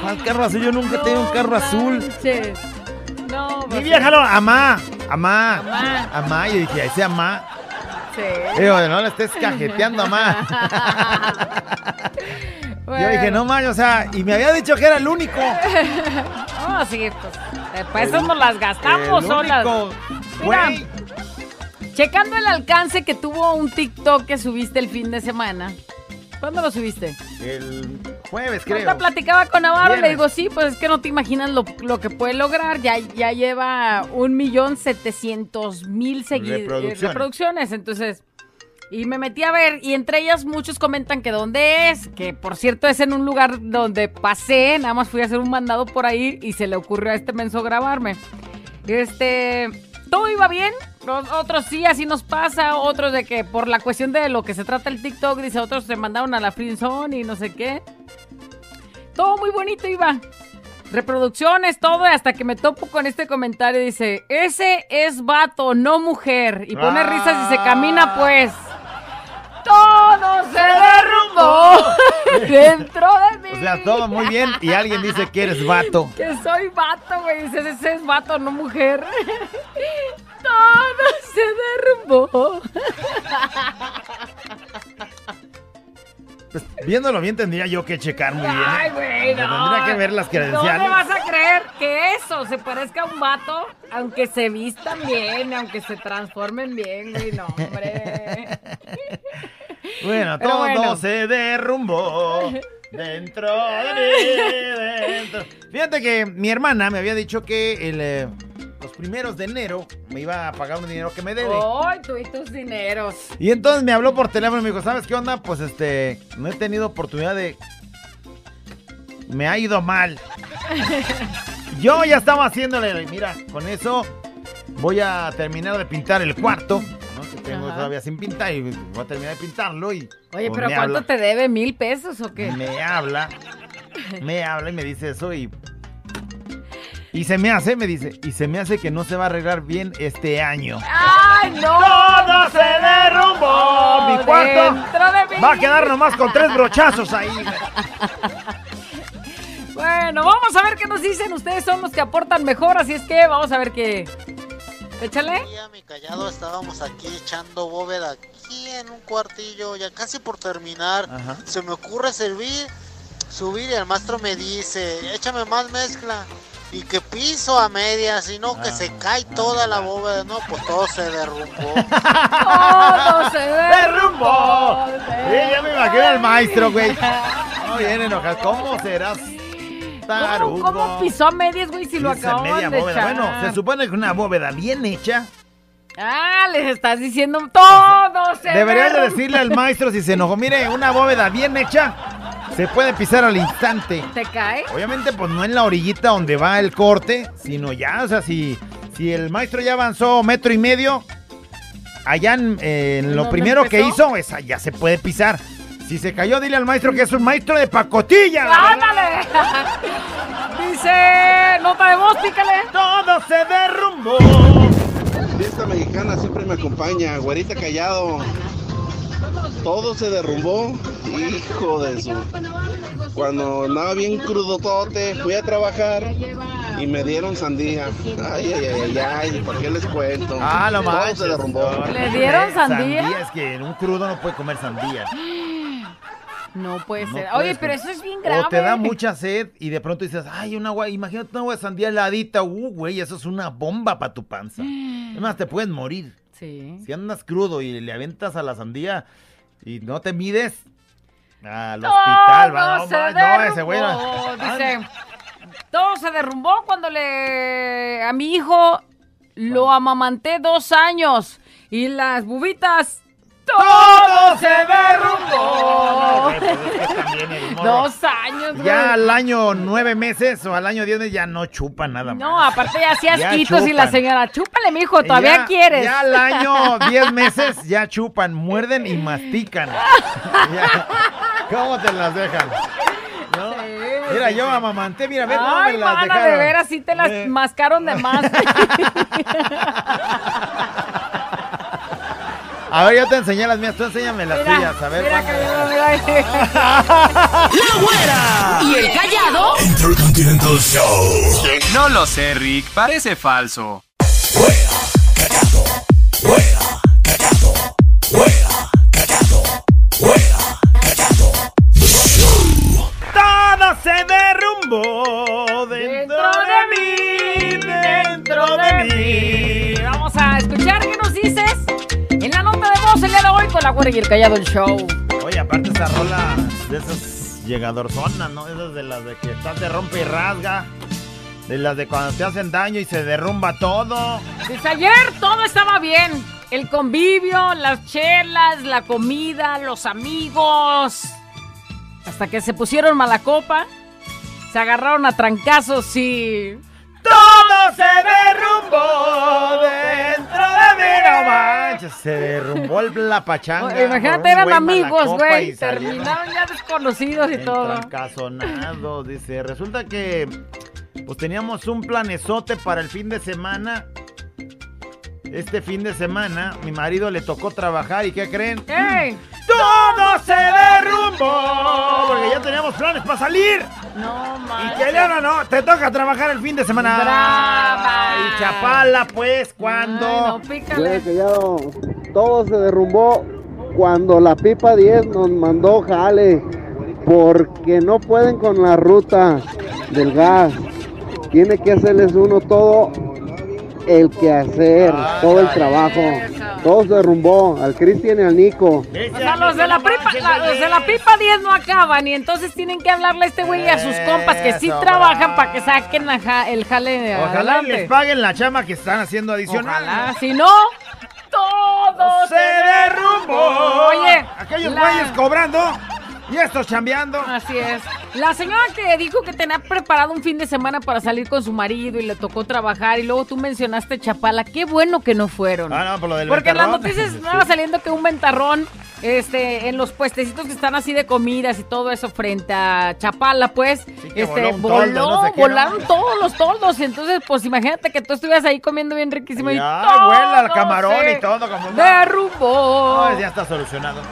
¿Cuál carro azul? Yo nunca he tenido un carro azul. manches. No, Mi pues, vieja lo, amá, amá, Amá. amá. Y yo dije, ese amá. Sí. Digo, no le estés cajeteando, amá. (laughs) Yo dije, no mames, o sea, y me había dicho que era el único. No, (laughs) sí, pues. eh, Para eso nos las gastamos el solas. único, Mira. Checando el alcance que tuvo un TikTok que subiste el fin de semana. ¿Cuándo lo subiste? El jueves, Ahorita creo. platicaba con Navarro y le digo, sí, pues es que no te imaginas lo, lo que puede lograr. Ya, ya lleva un millón setecientos mil reproducciones. Entonces, y me metí a ver y entre ellas muchos comentan que dónde es, que por cierto es en un lugar donde pasé, nada más fui a hacer un mandado por ahí y se le ocurrió a este menso grabarme. Este, todo iba bien, otros sí, así nos pasa, otros de que por la cuestión de lo que se trata el TikTok, dice, otros se mandaron a la friendzone y no sé qué. Todo muy bonito iba. Reproducciones, todo, hasta que me topo con este comentario, dice, ese es vato, no mujer. Y pone risas y se camina, pues. Todo se derrumbó (laughs) dentro de mí. O sea, todo muy bien. Y alguien dice que eres vato. Que soy vato, güey. Dices, ese es vato, no mujer. (laughs) Todo se derrumbó. Pues, viéndolo bien tendría yo que checar muy bien. ¿eh? Ay, güey, Me no. Tendría que ver las ¿Dónde credenciales. vas a creer que eso se parezca a un vato? Aunque se vistan bien, aunque se transformen bien, güey, no, hombre. (laughs) Bueno, Pero todo bueno. se derrumbó dentro de mí. dentro. Fíjate que mi hermana me había dicho que el, eh, los primeros de enero me iba a pagar un dinero que me debe. Ay, tú y tus dineros. Y entonces me habló por teléfono y me dijo, ¿sabes qué onda? Pues este, no he tenido oportunidad de... Me ha ido mal. (laughs) Yo ya estaba haciéndole, mira, con eso voy a terminar de pintar el cuarto, tengo Ajá. todavía sin pintar y voy a terminar de pintarlo y... Oye, pues, pero ¿cuánto habla. te debe? ¿Mil pesos o qué? Me habla, (laughs) me habla y me dice eso y... Y se me hace, me dice, y se me hace que no se va a arreglar bien este año. ¡Ay, no! ¡Todo se derrumbó! Mi cuarto de va a quedar nomás con tres brochazos ahí. (laughs) Bueno, vamos a ver qué nos dicen. Ustedes son los que aportan mejor, así es que vamos a ver qué. Échale. mi callado estábamos aquí echando bóveda aquí en un cuartillo, ya casi por terminar. Ajá. Se me ocurre servir, subir y el maestro me dice, échame más mezcla. Y que piso a medias, sino que Ah, se cae toda la bóveda, no, pues todo se derrumbó. (laughs) Todo se ¡Derrumbó! derrumbó. Sí, ya me imagino al maestro, güey. No viene enojado. ¿Cómo serás ¿Cómo, pisó a medias, güey, si lo media de echar? Bueno, se supone que una bóveda bien hecha. Ah, les estás diciendo todo se Deberías de decirle al maestro si se enojó. Mire, una bóveda bien hecha se puede pisar al instante. ¿Te cae? Obviamente, pues no en la orillita donde va el corte, sino ya, o sea, si, si el maestro ya avanzó metro y medio, allá en, en lo ¿Dónde primero que hizo, esa ya se puede pisar. Si se cayó, dile al maestro que es un maestro de pacotilla. ¡Ándale! (laughs) Dice, nota de voz, pícale. Todo se derrumbó. Fiesta mexicana siempre me acompaña, güerita callado. Todo se derrumbó, hijo de su. Cuando andaba bien crudotote, fui a trabajar y me dieron sandía. Ay, ay, ay, ay, ay, ¿por qué les cuento? Ah, lo Todo manches. se derrumbó. ¿Le dieron eh, sandía? Es que en un crudo no puede comer sandía. (gasps) No puede No ser. puedes Oye, pero eso es bien grave. O te da mucha sed y de pronto dices, ay, un agua, imagínate una agua de sandía heladita. Uh, güey, eso es una bomba para tu panza. Además, te puedes morir. Sí. Si andas crudo y le aventas a la sandía y no te mides, al hospital, va. No, se no, ese güey. Dice, todo se derrumbó cuando le... A mi hijo lo amamanté dos años y las bubitas... ¡Todo se derrumbó! Dos años, güey. Ya al año nueve meses o al año diez meses ya no chupa nada más. No, aparte ya hacía Ya asquitos y la señora, chúpale, mijo, todavía Ya- quieres. Ya al año 10 meses ya chupan, muerden y mastican. (laughs) Ya. ¿Cómo te las dejan? ¿No? Mira, yo amamanté, mira, ve cómo me las mana, dejaron. de veras, sí te las Eh. mascaron de más. (laughs) (laughs) A ver, yo te enseñé las mías, tú enséñame las Mira, tuyas, a ver. mira, (laughs) ¡La güera! ¿Y el callado? Intercontinental Show. No lo sé, Rick, parece falso. Todo se derrumbó dentro de mí, dentro de mí. Vamos a escuchar qué nos dices día de hoy con la güera y el callado el show. Oye, aparte esa rola de esas llegadorzonas, ¿no? Esas de las de que estás de rompe y rasga. De las de cuando te hacen daño y se derrumba todo. Desde ayer todo estaba bien. El convivio, las chelas, la comida, los amigos. Hasta que se pusieron mala copa, se agarraron a trancazos y... Todo se derrumbó dentro de mí, no manches. Se derrumbó el- la pachanga. Oye, imagínate, eran amigos, güey. Terminaron ya desconocidos y todo. Entrancazonados, dice. Resulta que pues teníamos un planezote para el fin de semana. Este fin de semana mi marido le tocó trabajar y ¿qué creen? ¡Ey! ¡Todo se derrumbó! Porque ya teníamos planes para salir. No Y manches. que Leona no, te toca trabajar el fin de semana. Brava. Y Chapala, pues, ¿cuándo? Ay, no, todo se derrumbó cuando la pipa 10 nos mandó jale porque no pueden con la ruta del gas. Tiene que hacerles uno todo el que hacer, todo el trabajo. Todo se derrumbó, al Cristian y al Nico. O sea, los de la pipa, la- los de la pipa 10 no acaban y entonces tienen que hablarle a este güey y a sus compas que sí Eso, trabajan para que saquen la ja- el jale Ojalá adelante. les paguen la chama que están haciendo adicional. Ojalá, si no, todo se derrumbó. Oye, aquellos la- güeyes cobrando y estos chambeando. Así es. La señora que dijo que tenía preparado un fin de semana para salir con su marido y le tocó trabajar y luego tú mencionaste Chapala, qué bueno que no fueron. Ah, no, por lo del Porque en las noticias (laughs) estaba saliendo que un ventarrón este, en los puestecitos que están así de comidas y todo eso frente a Chapala, pues, que este, voló un voló, toldo, no sé qué, ¿no? volaron todos los toldos. Y entonces, pues imagínate que tú estuvieras ahí comiendo bien riquísimo y Ya, todo huele al camarón y todo como Derrumbó. No, ya está solucionado.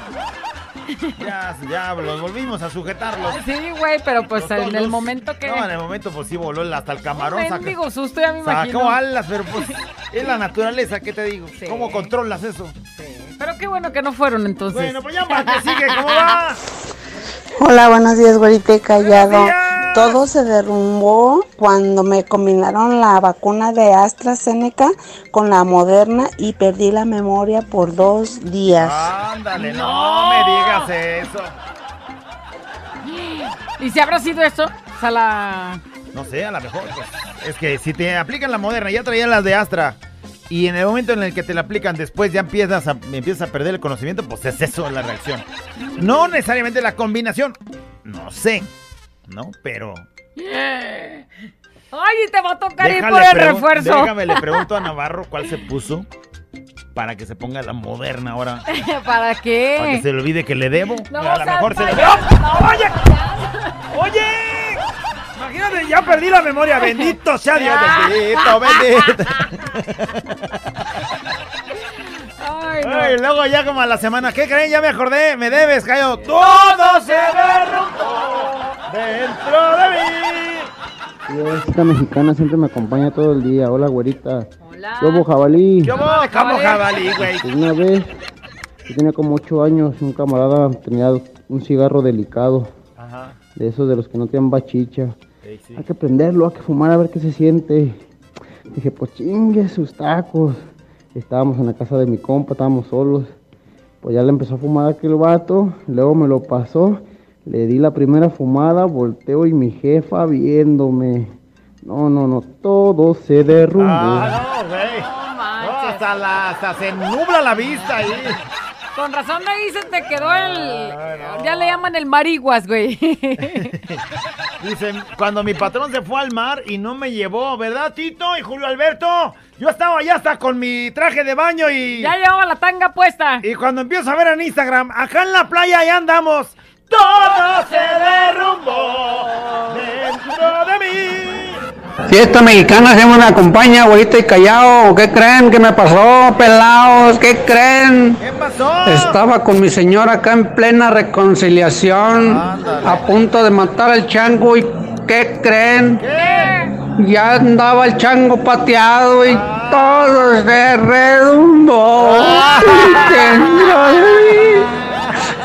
(laughs) Ya, ya los volvimos a sujetarlos. Sí, güey, pero pues Los en el momento que... No, en el momento pues sí voló hasta el camarón. Un mendigo susto, ya me imagino. Sacó alas, pero pues (laughs) es la naturaleza, ¿qué te digo? ¿Cómo controlas eso? Pero qué bueno que no fueron entonces. Bueno, pues ya para que sigue, ¿cómo va? (laughs) Hola, buenos días, güerita y callado. Todo se derrumbó cuando me combinaron la vacuna de AstraZeneca con la Moderna y perdí la memoria por dos días. Ándale, no, me digas eso. ¿Y si habrá sido eso? O sea, la... No sé, a lo mejor. pues, es que si te aplican la moderna, ya traían las de Astra. Y en el momento en el que te la aplican después ya empiezas a, empiezas a perder el conocimiento, pues es eso la reacción. No necesariamente la combinación. No sé. ¿No? Pero. Ay, te va a tocar ir por el refuerzo. Déjame, le pregunto a (laughs) Navarro cuál se puso para que se ponga la moderna ahora. (laughs) ¿Para qué? Para que se le olvide que le debo. No, a lo mejor se le ¡Oye! ¡Oye! Ya perdí la memoria. Bendito sea Dios. Bendito, bendito. Ay, no. Ay, luego ya como a la semana, ¿qué creen? Ya me acordé, me debes, Cayo. Todo se derrumbó dentro de mí. Esta mexicana siempre me acompaña todo el día. Hola, güerita. Hola. Lobo jabalí. Yo voy como jabalí, güey. Pues Una vez, yo tenía como ocho años, un camarada tenía un cigarro delicado, Ajá. de esos de los que no tienen bachicha. Sí. Hay que prenderlo, hay que fumar a ver qué se siente. Dije, pues chingue sus tacos. Estábamos en la casa de mi compa, estábamos solos. Pues ya le empezó a fumar aquel vato, luego me lo pasó, le di la primera fumada, volteo y mi jefa viéndome. No, no, no, todo se derrumbó. Ah, no, güey. No, hasta, la, hasta se nubla la vista ahí. Con razón de ahí se te quedó el... Ya le llaman el mariguas, güey. (laughs) Dicen, cuando mi patrón se fue al mar y no me llevó, ¿verdad, Tito y Julio Alberto? Yo estaba ya hasta con mi traje de baño y... ya llevaba la tanga puesta. Y cuando empiezo a ver en Instagram, acá en la playa ya andamos. Todo se derrumbó dentro de mí. Fiesta mexicana siempre me acompaña, güerita y callado. ¿Qué creen que me pasó, pelados? ¿Qué creen? ¿Qué pasó? Estaba con mi señora acá en plena reconciliación, a punto de matar al chango y ¿qué creen? Ya andaba el chango pateado y todo se redumbó (laughs) mí,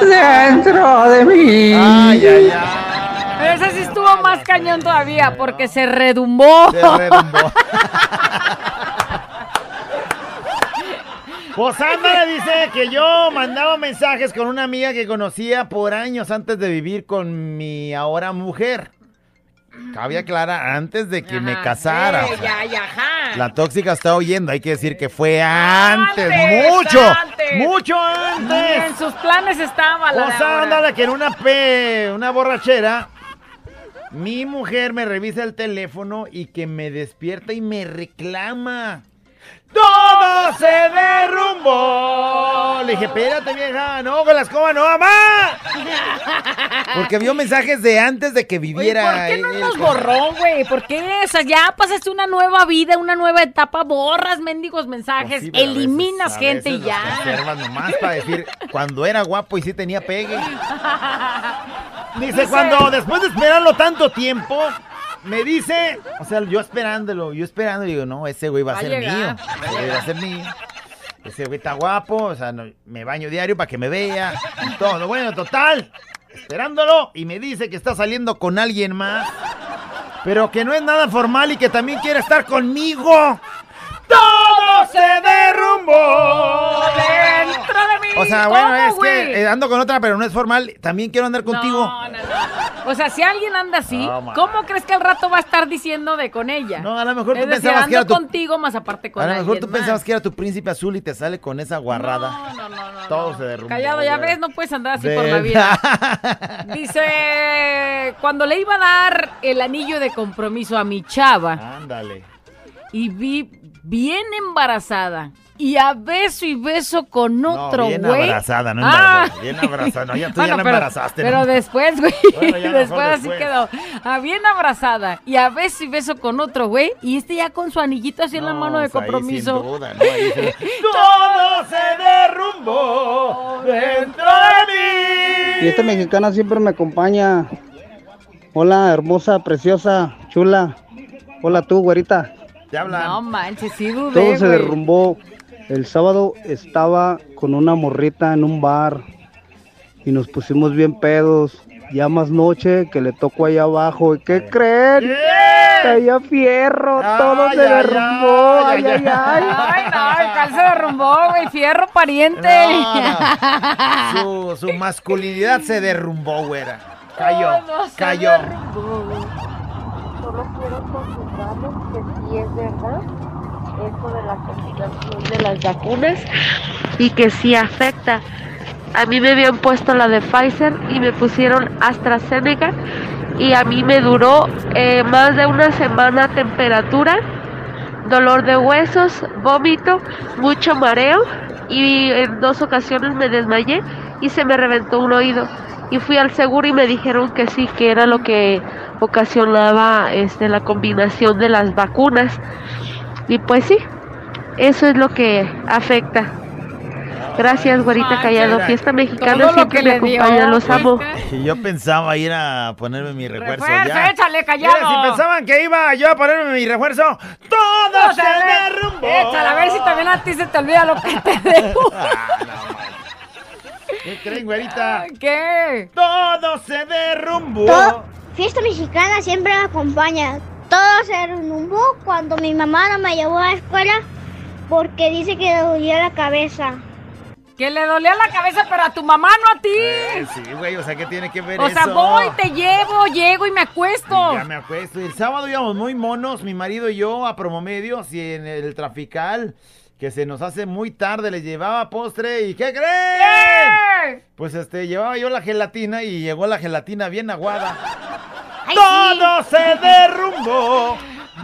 dentro de mí. Ay, ay, ay. Pero ese sí estuvo más cañón todavía porque se redumbó. Se redumbó. (laughs) Pues ándale, dice que yo mandaba mensajes con una amiga que conocía por años antes de vivir con mi ahora mujer. Cabe aclarar, antes de que me casara. Sí, ya, ya, ajá. La tóxica está oyendo, hay que decir que fue antes, Antes, mucho, antes. mucho antes. en sus planes estaba la Pues ahora. ándale, que en una pe, una borrachera, mi mujer me revisa el teléfono y que me despierta y me reclama. ¡Todo se derrumbó! Le dije, espérate, vieja, no, con la escoba no, mamá. (laughs) Porque vio mensajes de antes de que Oye, viviera. ¿por qué no nos borró, güey? ¿Por qué? O sea, ya pasaste una nueva vida, una nueva etapa, borras mendigos mensajes, Pues Sí, pero a veces- eliminas a gente y ya. nomás para decir cuando era guapo y sí tenía pegue. Dice, (laughs) Dice- cuando después de esperarlo tanto tiempo, me dice, o sea, yo esperándolo, yo esperando, digo, no, ese güey va a Va ser llegar, mío. ese güey va a ser mío. Ese güey está guapo, o sea, no- me baño diario para que me vea. y Todo, bueno, total. Esperándolo y me dice que está saliendo con alguien más. Pero que no es nada formal y que también quiere estar conmigo. ¡Todo se derrumbó! Dentro de mí. O sea, ¿Cómo, bueno, es güey? que eh, ando con otra, pero no es formal. También quiero andar contigo. No, no, no. O sea, si alguien anda así. ¿cómo crees que al rato va a estar diciendo de con ella? No, a lo mejor es tú decir, pensabas que era tu- contigo más aparte con A lo mejor tú más. pensabas que era tu príncipe azul y te sale con esa guarrada. No, no, no, no. Todo se derrumbó. Callado, ya güey. ves, no puedes andar así De- por la vida. (laughs) Dice, cuando le iba a dar el anillo de compromiso a mi chava Ándale. y vi bien embarazada y a beso y beso con No, otro bien güey. abrazada, no Ah. embarazada. Bien abrazada. No, ya tú Bueno, ya la pero- embarazaste. Pero ¿no? después, güey. Bueno, después así después. quedó. Ah, bien abrazada. Y a beso y beso con otro, güey. Y este ya con su anillito así en la No, mano de ahí compromiso. sin duda, ¿no? Ahí se- (laughs) Todo se derrumbó dentro de mí. Y esta mexicana siempre me acompaña. Hola, hermosa, preciosa, chula. Hola tú, güerita. Te hablan. No manches, sí dudé, Todo se derrumbó. El sábado estaba con una morrita en un bar y nos pusimos bien pedos. Ya más noche que le tocó allá abajo. ¿Y qué creen? Caía fierro, todo Ay, se ay, derrumbó. ay, Ay, ay, ay. Ay, no, el cal se derrumbó, güey. Fierro pariente. (laughs) Su, su masculinidad se derrumbó, güera. Cayó, Todo se cayó. Solo quiero confirmarles que sí es verdad eso de la combinación de las vacunas y que sí afecta. A mí me habían puesto la de Pfizer y me pusieron AstraZeneca y a mí me duró eh, más de una semana temperatura, dolor de huesos, vómito, mucho mareo y en dos ocasiones me desmayé y se me reventó un oído. Y fui al seguro y me dijeron que sí, que era lo que ocasionaba este, la combinación de las vacunas. Y pues sí, eso es lo que afecta. Gracias, güerita callado. Fiesta mexicana Todo lo siempre que me le dio, acompaña, los amo. Y yo pensaba ir a ponerme mi refuerzo Refuerzo, ya. échale, callado. Mira, si pensaban que iba yo a ponerme mi refuerzo, todo se derrumbó. Échale, a ver si también a ti se te olvida lo que te (laughs) dejo. ¿Qué creen, güerita? ¿Qué? Todo se derrumbó. Todo- fiesta mexicana siempre me acompaña. Todo se derrumbó cuando mi mamá no me llevó a la escuela porque dice que le dolía la cabeza. Que le dolía la cabeza, pero a tu mamá, no a ti. Eh, sí, güey, o sea, ¿qué tiene que ver o eso? sea, voy, te llevo, llego y me acuesto. Ya me acuesto. El sábado íbamos muy monos, mi marido y yo, a Promomedios y en el trafical, que se nos hace muy tarde, les llevaba postre y ¿qué creen? Pues este, llevaba yo la gelatina y llegó la gelatina bien aguada. ¡Todo se derrumbó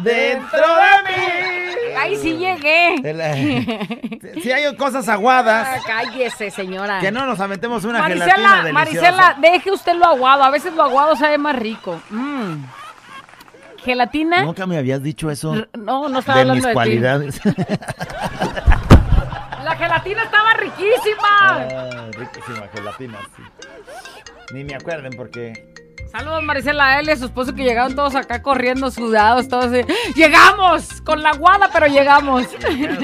dentro de mí! Ay, sí llegué. El- Si hay cosas aguadas, Ah, cállese, señora. que no nos aventemos una gelatina Marisela, deliciosa. Marisela, deje usted lo aguado. A veces lo aguado sabe más rico. Mm. ¿Gelatina? Nunca me habías dicho eso No, no estaba de hablando mis de ti. cualidades. (laughs) La gelatina estaba riquísima. Ah, riquísima gelatina, sí. Ni me acuerden porque Saludos, Marisela, a él y a su esposo que llegaron todos acá corriendo, sudados, todos así. ¡Llegamos! Con la guada, pero llegamos.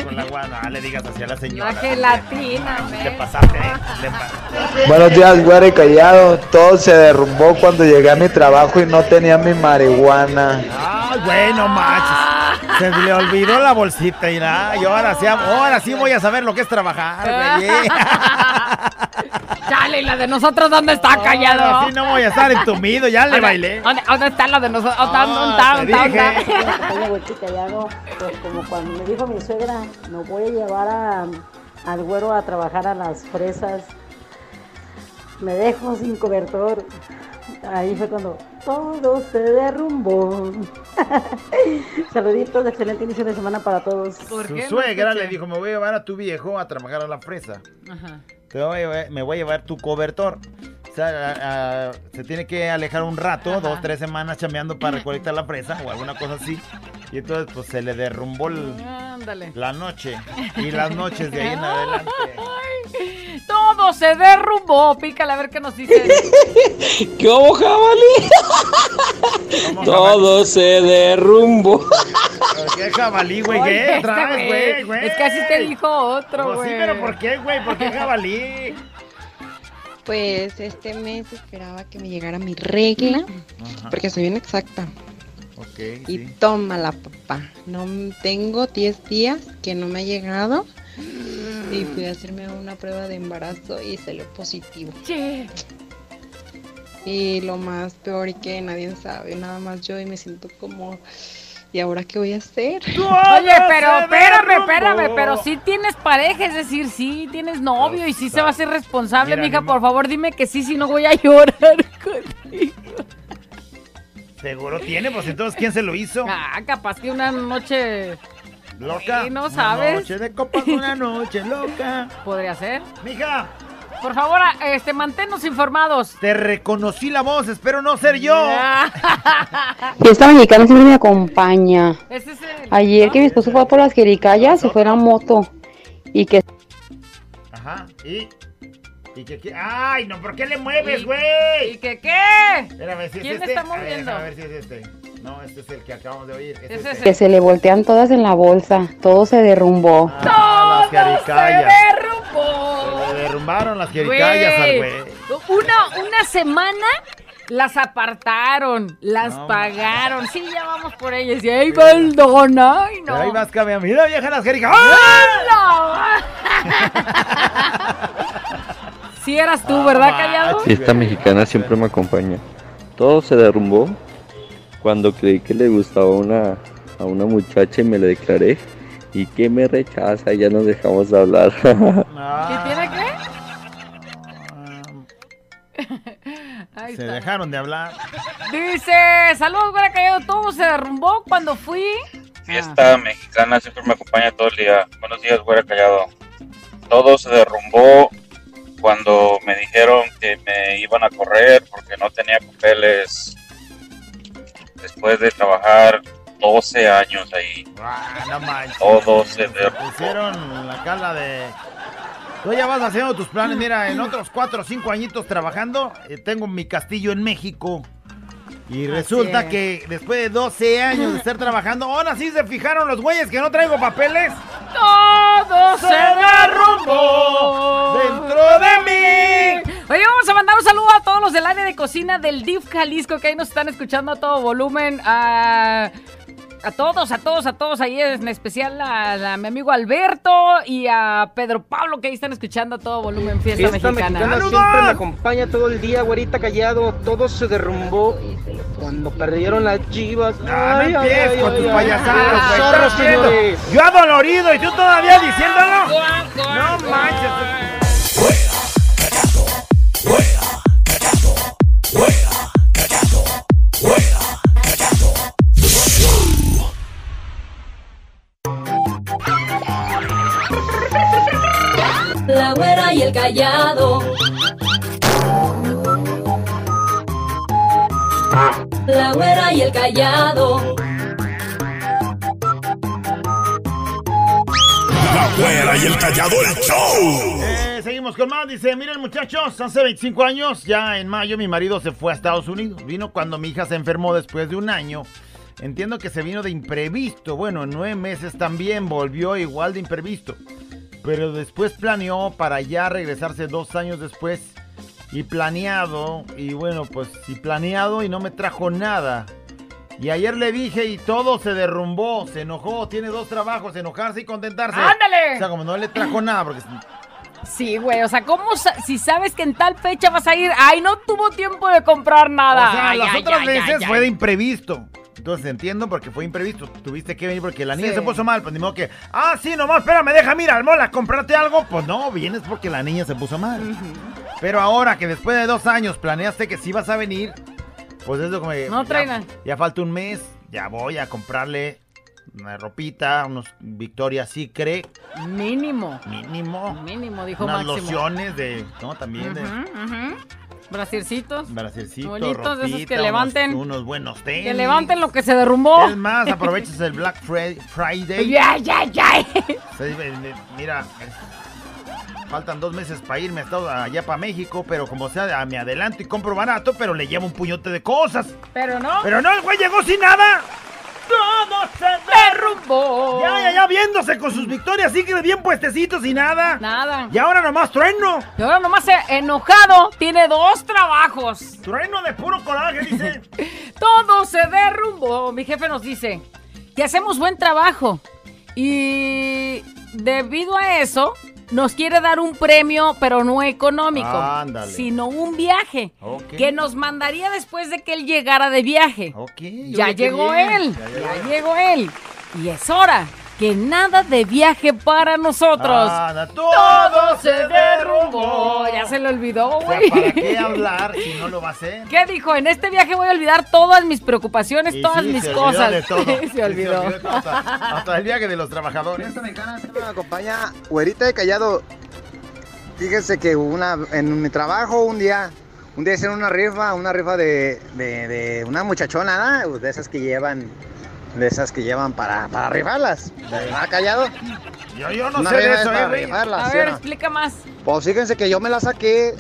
con la guana, no le digas hacia la señora. La gelatina, Te me. pasaste, ¿eh? Buenos días, güera y callado. Todo se derrumbó cuando llegué a mi trabajo y no tenía mi marihuana. Ay, bueno, machos. Se le olvidó la bolsita y nada. Y ahora sí, ahora sí voy a saber lo que es trabajar, güey. (laughs) Chale, ¿y la de nosotros dónde está callado? Ahora sí no voy a estar entumido, ya le ¿Dónde- bailé. ¿Dónde, dónde está la de nosotros? ¿Dónde está? No, pues como cuando me dijo mi suegra, no voy a llevar a, al güero a trabajar a las fresas, me dejo sin cobertor. Ahí fue cuando todo se derrumbó. (laughs) Saluditos, excelente inicio de semana para todos. Su suegra le dijo, me voy a llevar a tu viejo a trabajar a la fresa. Ajá. Te voy a llevar- me voy a llevar tu cobertor. O sea, a- a- se tiene que alejar un rato, dos, tres semanas chameando para recolectar la fresa o alguna cosa así. Y entonces pues se le derrumbó el- la noche. Y las noches de ahí en adelante. Ay, todo se derrumbó. Pícale a ver qué nos dice. (laughs) ¿Qué hubo, jabalí? Todo se derrumbó. ¿Qué jabalí, güey? ¿Qué traes, güey, güey? Es que así te dijo otro, Pues güey. sí, pero ¿por qué, güey? ¿Por qué jabalí? Pues este mes esperaba que me llegara mi regla, Ajá. porque soy bien exacta. Ok, Y sí. tómala, papá. No tengo 10 días que no me ha llegado. Y fui a hacerme una prueba de embarazo y salió positivo. Y lo más peor y que nadie sabe, nada más yo y me siento como, ¿y ahora qué voy a hacer? Oye, pero espérame, espérame, pero sí tienes pareja, es decir, sí tienes novio y sí se va a ser responsable, Mira, mija, por favor, dime que sí, si no voy a llorar (laughs) contigo. Seguro tiene, pues entonces, ¿quién se lo hizo? Ah, capaz que una noche ¿Loca? Sí, no Una sabes. noche de copas, una noche loca. podría ser. Mija, Por favor, este, manténnos informados. te reconocí la voz, espero no ser yo. (laughs) Fiesta mexicana siempre me acompaña. Ese es el- Ayer que mi esposo fue por las jericayas, se fue en la moto. Y que Ajá, y... ¿Y que qué? ¡Ay, no! ¿Por qué le mueves, ¿Y- güey? ¿Y que qué? Espérame, si es ¿Quién este. está A ver, moviendo? A ver si es este. No, este es el que acabamos de oír. Es Es este. que se le voltean todas en la bolsa. Todo se derrumbó. Ah, las jericayas. Se derrumbaron las jericayas al güey. Una, una semana las apartaron, las No, pagaron. Sí, ya vamos por ellas. Y ahí va el don. Ay, no. Pero ahí vas, cabrón. Mira, vieja, las jericayas. (laughs) Sí eras tú, ¿verdad, Ah, Callado? Fiesta mexicana siempre me acompaña. Todo se derrumbó cuando creí que le gustaba una, a una muchacha y me le declaré. Y que me rechaza ya nos dejamos de hablar. (laughs) ¿Qué tiene qué? Ahí Se está. dejaron de hablar. Dice, saludos, güera Callado. Todo se derrumbó cuando fui. Fiesta mexicana siempre me acompaña todo el día. Buenos días, güera callado. Todo se derrumbó cuando me dijeron que me iban a correr porque no tenía papeles después de trabajar 12 años ahí. Ah, no. Todo se derrumbó. Pusieron la cala de. Tú ya vas haciendo tus planes. Mira, en otros 4 o 5 añitos trabajando, eh, tengo mi castillo en México. Y resulta es. que después de 12 años de estar trabajando, ahora sí se fijaron los güeyes que no traigo papeles. Todo se derrumbó dentro de mí. Oye, vamos a mandar un saludo a todos los del área de cocina del DIF Jalisco que ahí nos están escuchando a todo volumen. A, a todos, a todos, a todos. Ahí en especial a, a mi amigo Alberto y a Pedro Pablo que ahí están escuchando a todo volumen Fiesta, Fiesta Mexicana. mexicana siempre me acompaña todo el día, güerita callado. Todo se derrumbó cuando perdieron las chivas. No empieces con tus payasadas, Los güey. zorros, Estás viendo. señores. Yo adolorido y tú todavía diciéndolo. No manches. La güera y el callado. La güera y el callado. La güera y el callado, el show. Eh, seguimos con más. Dice, miren muchachos, hace 25 años, ya en mayo, mi marido se fue a Estados Unidos. Vino cuando mi hija se enfermó después de un año. Entiendo que se vino de imprevisto. Bueno, en nueve meses también volvió igual de imprevisto. Pero después planeó para ya regresarse dos años después. Y planeado, y bueno, pues y planeado y no me trajo nada. Y ayer le dije y todo se derrumbó, se enojó, tiene dos trabajos, enojarse y contentarse. ¡Ándale! O sea, como no le trajo nada, porque Sí, güey, o sea, ¿cómo sa- si sabes que en tal fecha vas a ir? Ay, no tuvo tiempo de comprar nada. O sea, Ay, las ay, otras ay, veces fue de imprevisto. Entonces entiendo porque fue imprevisto. Tuviste que venir porque la niña Sí. se puso mal. Pues ni modo que, ah, sí, nomás, espérame, déjame ir al mall a comprarte algo. Pues no, vienes porque la niña se puso mal. Pero ahora que después de dos años planeaste que sí vas a venir, pues es como que No ya- nada. Ya, falta un mes, ya voy a comprarle una ropita, unos Victoria's Secret. Mínimo. Mínimo. Mínimo, dijo unas Máximo. lociones de, no, también de... Ujú, ujú. Brasiercitos. Brasiercito, Bonitos, de esos que levanten. Unos, unos buenos tenis. Que levanten lo que se derrumbó. Es más, aprovechas el Black Fri- Friday. Ya, ya, ya. Mira, faltan dos meses para irme allá para México, pero como sea, me adelanto y compro barato, pero le llevo un puñote de cosas. Pero no. Pero no, el güey llegó sin nada. Todo se derrumbó. Ya, ya, ya, viéndose con sus victorias, sigue bien puestecitos y nada. Nada. Y ahora nomás trueno. Y ahora nomás eh, enojado, tiene dos trabajos. Trueno de puro coraje, dice. (laughs) Todo se derrumbó. Mi jefe nos dice que hacemos buen trabajo. Y debido a eso, nos quiere dar un premio, pero no económico, Ándale. sino un viaje que nos mandaría después de que él llegara de viaje. Ya llegó él, Ya llegó ya él. llegó él. Y es hora que nada de viaje para nosotros. Anda, Todo se derrumbó. Ya se le olvidó, O sea, güey. ¿Para qué hablar si no lo va a hacer? ¿Qué dijo? En este viaje voy a olvidar todas mis preocupaciones, Y todas sí, mis se olvidó cosas. de todo. (laughs) se Sí, olvidó. de todo, hasta, hasta el viaje de los trabajadores. Me acompaña Güerita de Callado. Fíjense que una, en mi trabajo un día, un día hicieron una rifa, una rifa de, de, de una muchachona, ¿no? de esas que llevan, de esas que llevan para, para rifarlas. ¿Ah, Callado? Yo, yo no Una sé de eso, eh, güey. rifarlas, A ¿sí o ver, no? explica más. Pues fíjense que yo me la saqué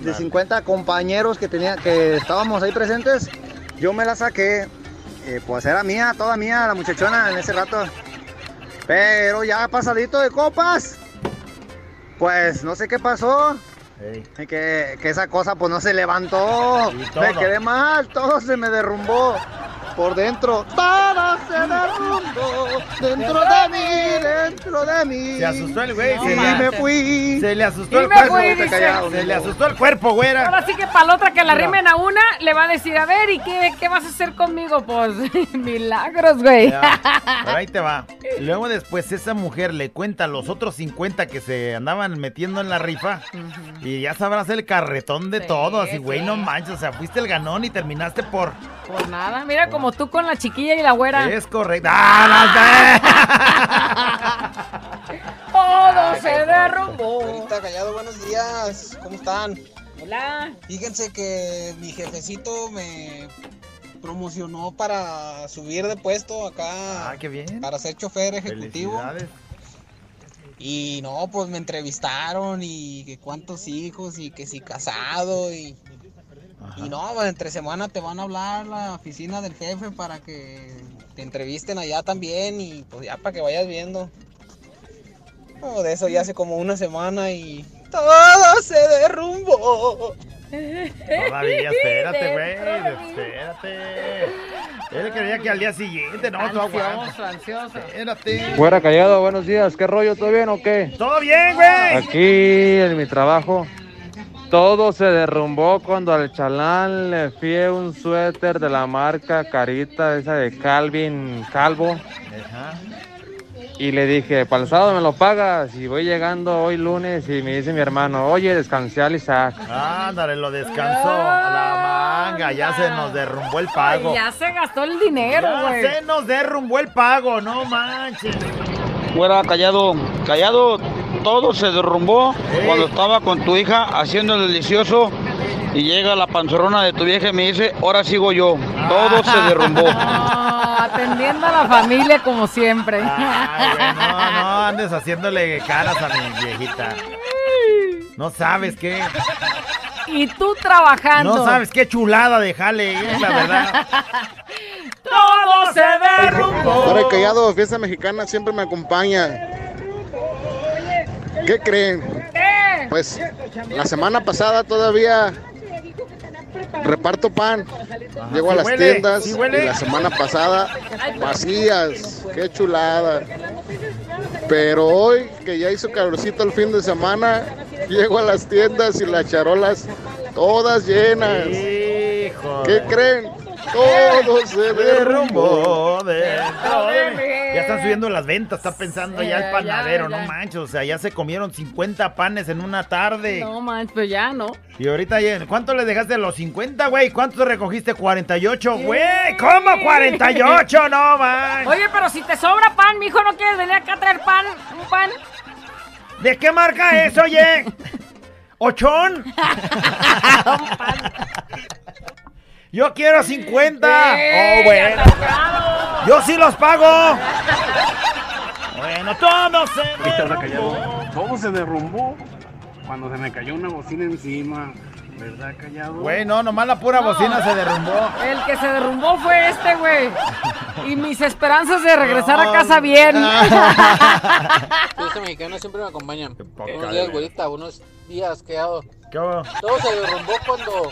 de 50 compañeros que tenía, que estábamos ahí presentes. Yo me la saqué, eh, pues era mía, toda mía, la muchachona en ese rato. Pero ya pasadito de copas, pues no sé qué pasó. Que, que esa cosa pues no se levantó. todo. Me quedé mal, todo se me derrumbó por dentro. Todo se dentro de mí, dentro de mí. Se asustó el güey. No, se, me fui. Se le asustó Y el cuerpo. fui, güey, dice. callado. Se le asustó el cuerpo, güera. Ahora sí que para la otra que la rimen a una, le va a decir, a ver, ¿y qué, qué vas a hacer conmigo? Pues (laughs) milagros, güey. Ya, Pero ahí te va. Luego después esa mujer le cuenta a los otros 50 que se andaban metiendo en la rifa. Y ya sabrás el carretón de todo. Así, güey, no manches. O sea, fuiste el ganón y terminaste por... Por nada, mira como tú con la chiquilla y la güera. Es correcto. ¡Ah, (laughs) Todo se derrumbó. Ahorita callado, buenos días. ¿Cómo están? Hola. Fíjense que mi jefecito me promocionó para subir de puesto acá. Ah, qué bien. Para ser chofer ejecutivo. Y no, pues me entrevistaron y que cuántos hijos y que si casado y... Y no, pues, entre semana te van a hablar la oficina del jefe para que te entrevisten allá también y pues ya para que vayas viendo. No, de eso ya hace como una semana y todo se derrumbó. Todavía, espérate, güey. Espérate. Él creía que al día siguiente, no, tú aguanta. Ansioso, ansioso. Espérate. Fuera callado, buenos días. ¿Qué rollo? ¿Todo bien o qué? Todo bien, güey. Aquí en mi trabajo. Todo se derrumbó cuando al chalán le fié un suéter de la marca Carita, esa de Calvin Calvo. Ajá. Y le dije, sábado me lo pagas. Y voy llegando hoy lunes y me dice mi hermano, oye, descansé al Isaac. Ándale, lo descansó. La manga, ya se nos derrumbó el pago. Ay, ya se gastó el dinero, Ya güey. se nos derrumbó el pago, no manches. Fuera callado, callado, todo se derrumbó cuando estaba con tu hija haciendo el delicioso y llega la panzorrona de tu vieja y me dice, ahora sigo yo. Todo se derrumbó. (laughs) No, atendiendo a la familia como siempre. Ay, güey, no, no andes haciéndole caras a mi viejita. No sabes qué. Y tú trabajando. No sabes qué chulada de jale, es la verdad. (laughs) Todo se derrumbó. Ahora callado, fiesta mexicana siempre me acompaña. ¿Qué creen? Pues la semana pasada todavía reparto pan. Llego a las huele, tiendas sí y la semana pasada vacías. Qué chulada. Pero hoy que ya hizo calorcito el fin de semana, llego a las tiendas y las charolas todas llenas. Hijo. ¿Qué creen? Todo se derrumbó. dentro de mí. Ya están subiendo las ventas, está pensando ya el panadero, no manches, o sea, ya se comieron 50 panes en una tarde. No manches, pues ya, ¿no? Y ahorita, ya- ¿cuánto le dejaste a los 50, güey? ¿Cuántos recogiste? 48, güey. ¿Cómo 48? No, man. Oye, pero si te sobra pan, mijo, ¿no quieres venir acá a traer pan? ¿Un pan? ¿De qué marca es, oye? (laughs) ¿Ochón? (laughs) Yo quiero 50. Sí, oh, bueno. Yo sí los pago. Bueno, todo se derrumbó. Todo se derrumbó cuando se me cayó una bocina encima. ¿Verdad, callado? Güey, no, nomás la pura bocina se derrumbó. El que se derrumbó fue este, güey. Y mis esperanzas de regresar a casa bien. Fiesta mexicana siempre me acompaña. Buenos días, güerita. Buenos días, ¿qué hago? ¿Qué hago? Todo se derrumbó cuando.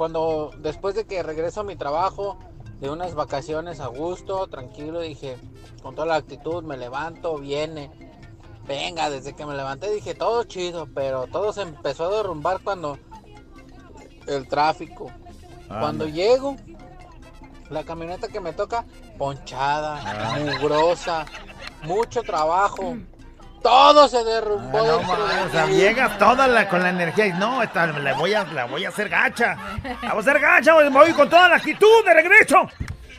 Cuando después de que regreso a mi trabajo, de unas vacaciones a gusto, tranquilo, dije, con toda la actitud, me levanto, viene. Venga, desde que me levanté dije, todo chido, pero todo se empezó a derrumbar cuando el tráfico. Cuando llego, la camioneta que me toca, ponchada, Ah. mugrosa, mucho trabajo. Todo se derrumbó. Ah, no, ma, o sea, llegas toda la, con la energía y no, esta, la, voy a, la voy a hacer gacha. La voy a hacer gacha, voy- voy con toda la actitud de regreso.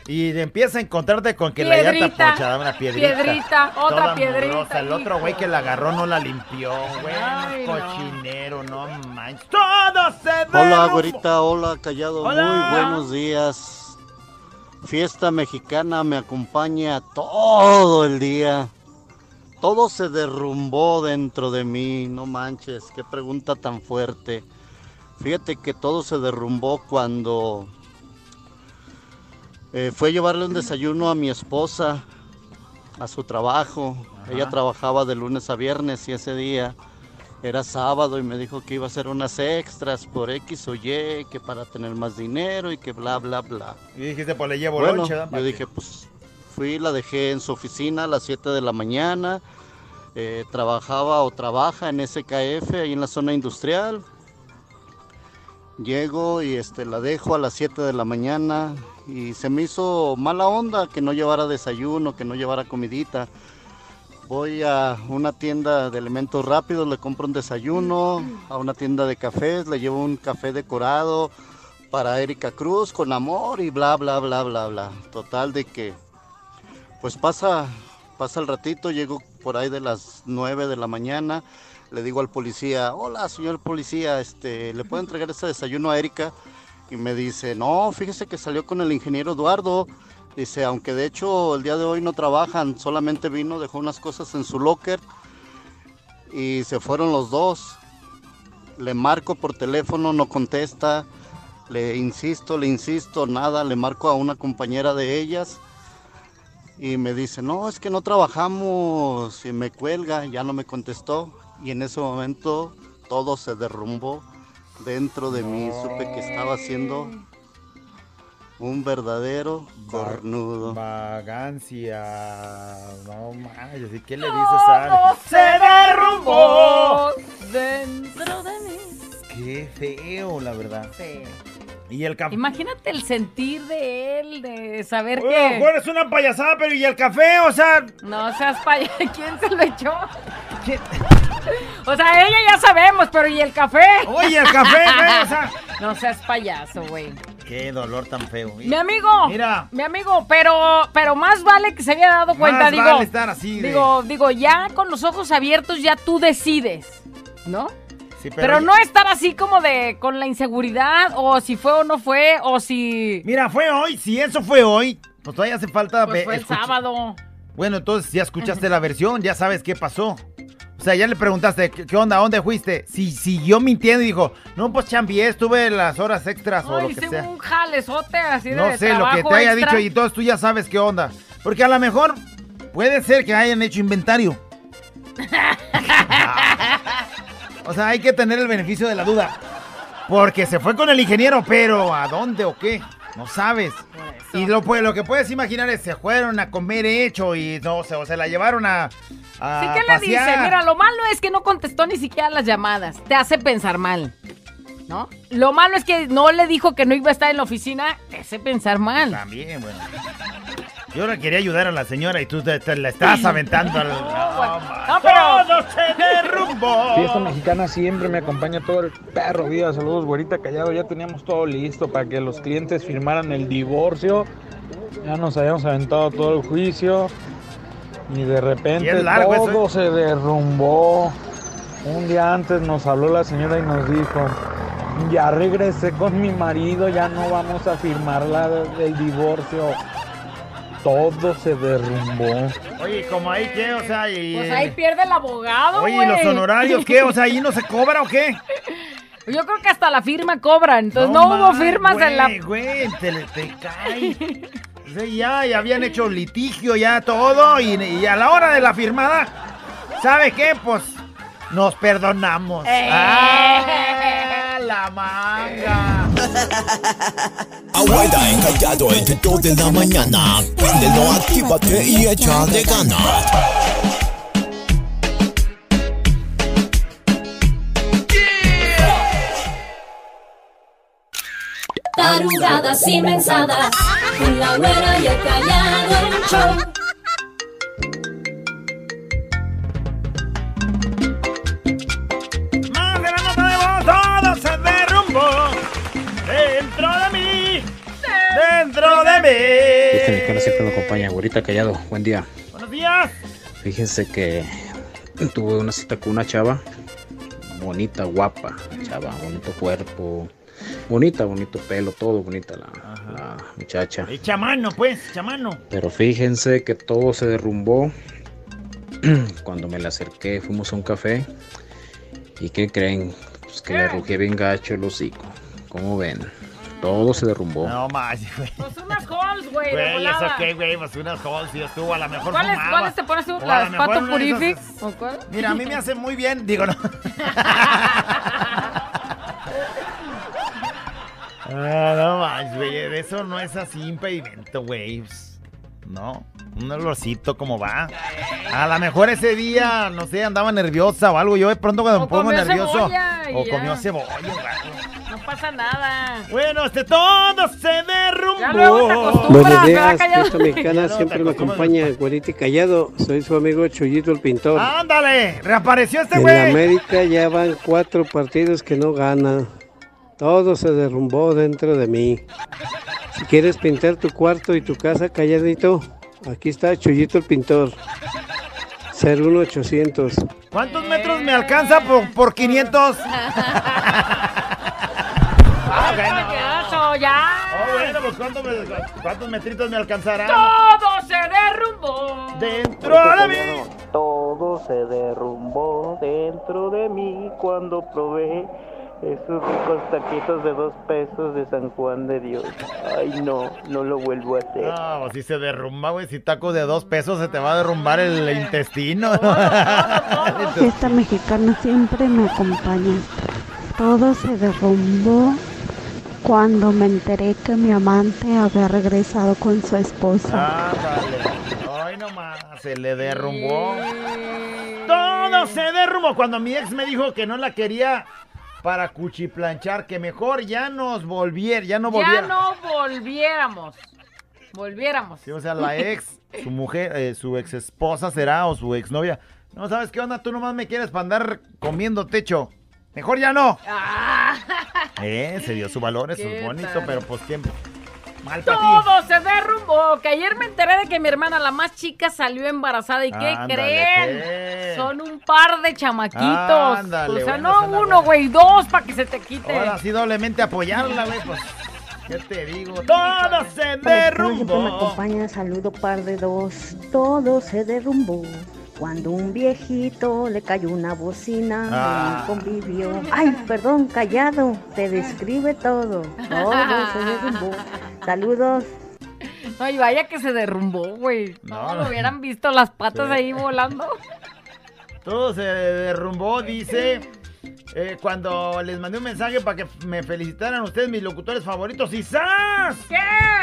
Y empieza a encontrarte con que la llanta Piedrita, ponchada, una piedrita. piedrita, otra toda piedrita. El otro güey que la agarró no la limpió, güey. Cochinero, no manches. Todo se Hola, derrumbó. güerita, hola, callado, Hola. muy buenos días. Fiesta mexicana me acompaña todo el día. Todo se derrumbó dentro de mí, no manches, qué pregunta tan fuerte. Fíjate que todo se derrumbó cuando eh, fue a llevarle un desayuno a mi esposa a su trabajo. Ella trabajaba de lunes a viernes y ese día era sábado y me dijo que iba a hacer unas extras por X o Y, que para tener más dinero y que bla, bla, bla. Y dijiste, pues le llevo Bueno, lonche, yo dije, pues fui, la dejé en su oficina a las 7 de la mañana. eh, trabajaba o trabaja en SKF, ahí en la zona industrial. Llego y este, la dejo a las 7 de la mañana y se me hizo mala onda que no llevara desayuno, que no llevara comidita. Voy a una tienda de elementos rápidos, le compro un desayuno, a una tienda de cafés, le llevo un café decorado para Erika Cruz con amor y bla, bla, bla, bla, bla. Total de que, pues pasa, pasa el ratito, llego por ahí de las 9 de la mañana, le digo al policía, hola señor policía, este, ¿le puedo entregar este desayuno a Erika? Y me dice, no, fíjese que salió con el ingeniero Eduardo. Dice, aunque de hecho el día de hoy no trabajan, solamente vino, dejó unas cosas en su locker y se fueron los dos. Le marco por teléfono, no contesta. Le insisto, le insisto, nada. Le marco a una compañera de ellas y me dice, no, es que no trabajamos. Y me cuelga, ya no me contestó. Y en ese momento todo se derrumbó dentro de mí. Supe que estaba haciendo un verdadero cornudo. Vagancia. No manches, ¿y qué le dices a Se derrumbó. dentro de mí. Qué feo, la verdad. Sí. Y el café. Imagínate el sentir de él, de saber Oye, que... mejor es una payasada, pero ¿y el café? O sea, No seas paya... (laughs) ¿Quién se lo echó? (laughs) O sea, ella ya sabemos, pero ¿y el café? Oye, el café, (laughs) güey, o sea. No seas payaso, güey. qué dolor tan feo. Mi amigo, Mira. mi amigo, pero, pero más vale que se haya dado cuenta, Más digo. vale estar así de- Digo, digo, ya con los ojos abiertos ya tú decides, ¿no? Sí, Pero, no estar así como de con la inseguridad o si fue o no fue o si Mira, fue hoy. Si eso fue hoy, pues todavía hace falta pues fue el sábado. Bueno, entonces ya escuchaste la versión, ya sabes qué pasó. O sea, ya le preguntaste, ¿qué, onda? ¿A dónde fuiste? Si siguió mintiendo y dijo, no, pues chambié, estuve las horas extras o lo que sea. un jalezote así de No sé, lo que te haya extra. dicho y todos tú ya sabes qué onda. Porque a lo mejor puede ser que hayan hecho inventario. (laughs) (laughs) O sea, hay que tener el beneficio de la duda. Porque se fue con el ingeniero, pero ¿a dónde o qué? No sabes. Y lo, pues, lo que puedes imaginar es se fueron a comer hecho y no sé, o se la llevaron a, a Sí, ¿qué le dice? Mira, lo malo es que no contestó ni siquiera las llamadas. Te hace pensar mal. ¿No? Lo malo es que no le dijo que no iba a estar en la oficina. Te hace pensar mal. También, bueno. Yo ahora quería ayudar a la señora y tú te, te la estás aventando al... No, pero... ¡Todo se derrumbó! Fiesta mexicana siempre me acompaña todo el perro día. Saludos, güerita callado. Ya teníamos todo listo para que los clientes firmaran el divorcio. Ya nos habíamos aventado todo el juicio. Y de repente largo eso, todo se derrumbó. Un día antes nos habló la señora y nos dijo, ya regresé con mi marido, ya no vamos a firmar la, el divorcio. Todo se derrumbó. Oye, como ahí qué, o sea, y... Pues ahí pierde el abogado, Oye, ¿y los honorarios qué? O sea, ¿ahí no se cobra o qué? (laughs) Yo creo que hasta la firma cobran. Entonces no, hubo ma, firmas en la... Güey, güey, te, le- te cae. Sí, ya, ya habían hecho litigio, ya todo, y, y a la hora de la firmada, ¿sabe qué? Pues nos perdonamos. Eh. ¡Ah, la manga! (laughs) Abuela encallado entre 2 de la mañana. Préndelo, actívate y échale ganas. Tarugadas y mensadas, con la güera y el callado el show. ¡Más de la nota de voz! ¡Todo se derrumbó! ¡Dentro de mí! Este mexicano siempre me acompaña, güerita callado. Buen día. ¡Buenos días! Fíjense que tuve una cita con una chava bonita, guapa, chava, bonito cuerpo, bonita, bonito pelo, todo bonita la, la muchacha. ¡Eh, chamano, pues! ¡Chamano! Pero fíjense que todo se derrumbó (clears throat) cuando me le acerqué, fuimos a un café y ¿qué creen? Pues que le arrugé bien gacho el hocico. ¿Cómo ven? Todo se derrumbó. No más, güey. Pues unas halls, güey, Güey, volada. qué, güey, pues unas halls y estuvo a lo mejor ¿Cuáles, fumaba. ¿Cuáles te pones tú? ¿Las Pato Purific? es- ¿O cuál? Mira, a mí me hace muy bien, digo, no. (laughs) Ah, no más, güey, eso no es así impedimento, güey. Pss, No, un olorcito como va. A lo mejor ese día, no sé, andaba nerviosa o algo. Yo de pronto cuando O me pongo nervioso. cebolla O ya. comió cebolla, güey. No pasa nada. Bueno, este todo se derrumbó. Ya luego Buenos ¿verdad, días, fiesta mexicana (laughs) no, siempre me acompaña, güerito y callado. Soy su amigo Chuyito el pintor. Ándale, reapareció este en güey. América ya van cuatro partidos que no gana. Todo se derrumbó dentro de mí. Si quieres pintar tu cuarto y tu casa calladito, aquí está Chuyito el pintor. 01800. ¿Cuántos metros me alcanza por, por 500? (laughs) Ya. Oh, bueno, pues ¿cuántos, me- cuántos metritos me alcanzarán? Todo se derrumbó. Dentro de mí. Todo se derrumbó dentro de mí cuando probé esos ricos taquitos de dos pesos de San Juan de Dios. Ay, no, no lo vuelvo a hacer. No, si se derrumba, güey. Si tacos de dos pesos se te va a derrumbar el intestino. Fiesta (laughs) mexicana siempre me acompaña. Todo se derrumbó cuando me enteré que mi amante había regresado con su esposa. Ándale. Ay, nomás, se le derrumbó. Todo se derrumbó. Cuando mi ex me dijo que no la quería para cuchiplanchar, que mejor ya nos volviera, ya no Ya volviera. no volviéramos. Volviéramos. Sí, o sea, la ex, su mujer, eh, su ex esposa será o su exnovia. No, ¿sabes qué onda? Tú nomás me quieres para andar comiendo techo. Mejor ya no. Eh, se dio su valor, eso Ah. ¿Qué es bonito, tal? pero pues ¿quién? Mal. Todo se derrumbó. Que ayer me enteré de que mi hermana, la más chica, salió embarazada. ¿Y qué Ándale, creen? pues. Son un par de chamaquitos. Ándale, o sea, bueno, no uno, güey, dos para que se te quite. Ahora sí doblemente apoyarla, güey, pues. ¿Qué te digo? Todo se siempre me derrumbó. acompaña, saludo par de dos. Todo se derrumbó. Cuando un viejito le cayó una bocina Ah. en un convivio. Ay, perdón, callado. Te describe todo. Todo se derrumbó. Saludos. Ay, vaya que se derrumbó, güey. No, No, lo hubieran visto las patas Sí. ahí volando. Todo se derrumbó, dice. Eh, cuando les mandé un mensaje para que me felicitaran ustedes, mis locutores favoritos. ¡Y ¡zas! ¿Qué?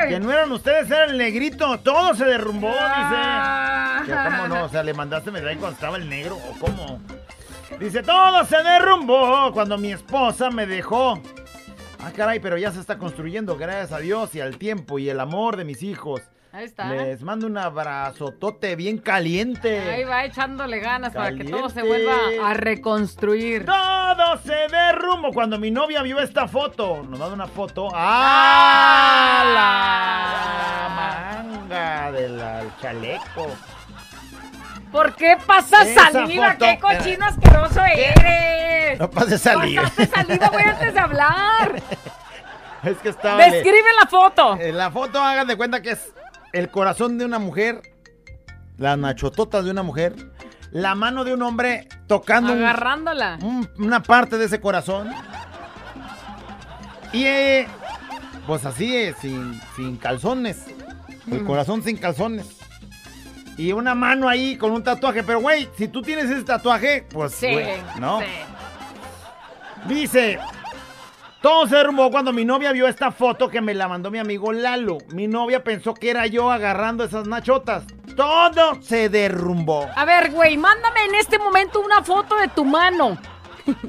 Que no eran ustedes, era el negrito. Todo se derrumbó, Ah. dice. ¿Cómo no? O sea, le mandaste mensaje cuando estaba el negro. ¿O cómo? Dice, todo se derrumbó cuando mi esposa me dejó. Ah, caray, pero ya se está construyendo, gracias a Dios y al tiempo y el amor de mis hijos. Ahí está. Les mando un abrazotote bien caliente. Ahí va echándole ganas para que todo se vuelva a reconstruir. Todo se derrumbó cuando mi novia vio esta foto. Nos manda una foto. ¡Ah! La manga del al chaleco. ¿Por qué pasas Esa saliva? foto- ¡Qué cochino asqueroso eres! No pases saliva. Pasaste saliva, güey, antes de hablar. (laughs) Es que estaba. Describe la foto. En la foto, hagan de cuenta que es el corazón de una mujer, las nachototas de una mujer, la mano de un hombre tocando Agarrándola. un- una parte de ese corazón. Y eh, pues así, eh, sin, sin calzones. El corazón sin calzones. Y una mano ahí con un tatuaje. Pero, güey, si tú tienes ese tatuaje, pues, Sí, güey, ¿no? sí. Dice, todo se derrumbó cuando mi novia vio esta foto que me la mandó mi amigo Lalo. Mi novia pensó que era yo agarrando esas nachotas. Todo se derrumbó. A ver, güey, mándame en este momento una foto de tu mano.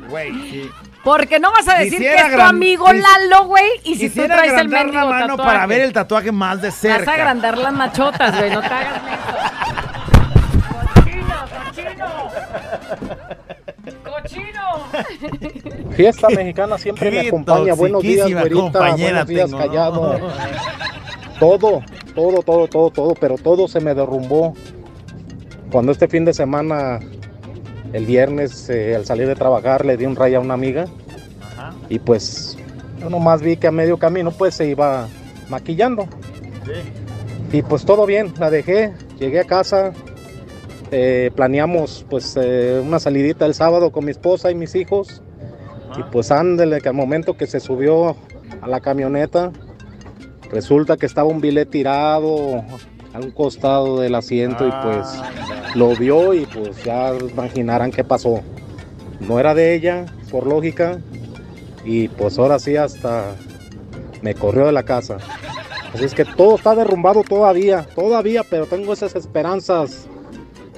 Güey, sí. Porque no vas a decir Quisiera que es tu amigo Lalo, güey, y si tú traes el mendigo la mano tatuaje. para ver el tatuaje más de Vas a cerca. agrandar las machotas, güey, no te hagas ¡Cochino! (laughs) (laughs) Fiesta mexicana siempre me acompaña. Buenos días, güerita. compañera Buenos días, tengo, callado. Todo, todo, todo, todo, todo, pero todo se me derrumbó. Cuando este fin de semana, el viernes, eh, al salir de trabajar, le di un ray a una amiga. Y pues, yo nomás vi que a medio camino, pues se iba maquillando. Y pues todo bien, la dejé, llegué a casa, eh, planeamos pues eh, una salidita el sábado con mi esposa y mis hijos. Y pues ándele, que al momento que se subió a la camioneta, resulta que estaba un billete tirado a un costado del asiento y pues lo vio y pues ya imaginarán qué pasó. No era de ella, por lógica, y pues ahora sí hasta me corrió de la casa. Así es que todo está derrumbado todavía, todavía, pero tengo esas esperanzas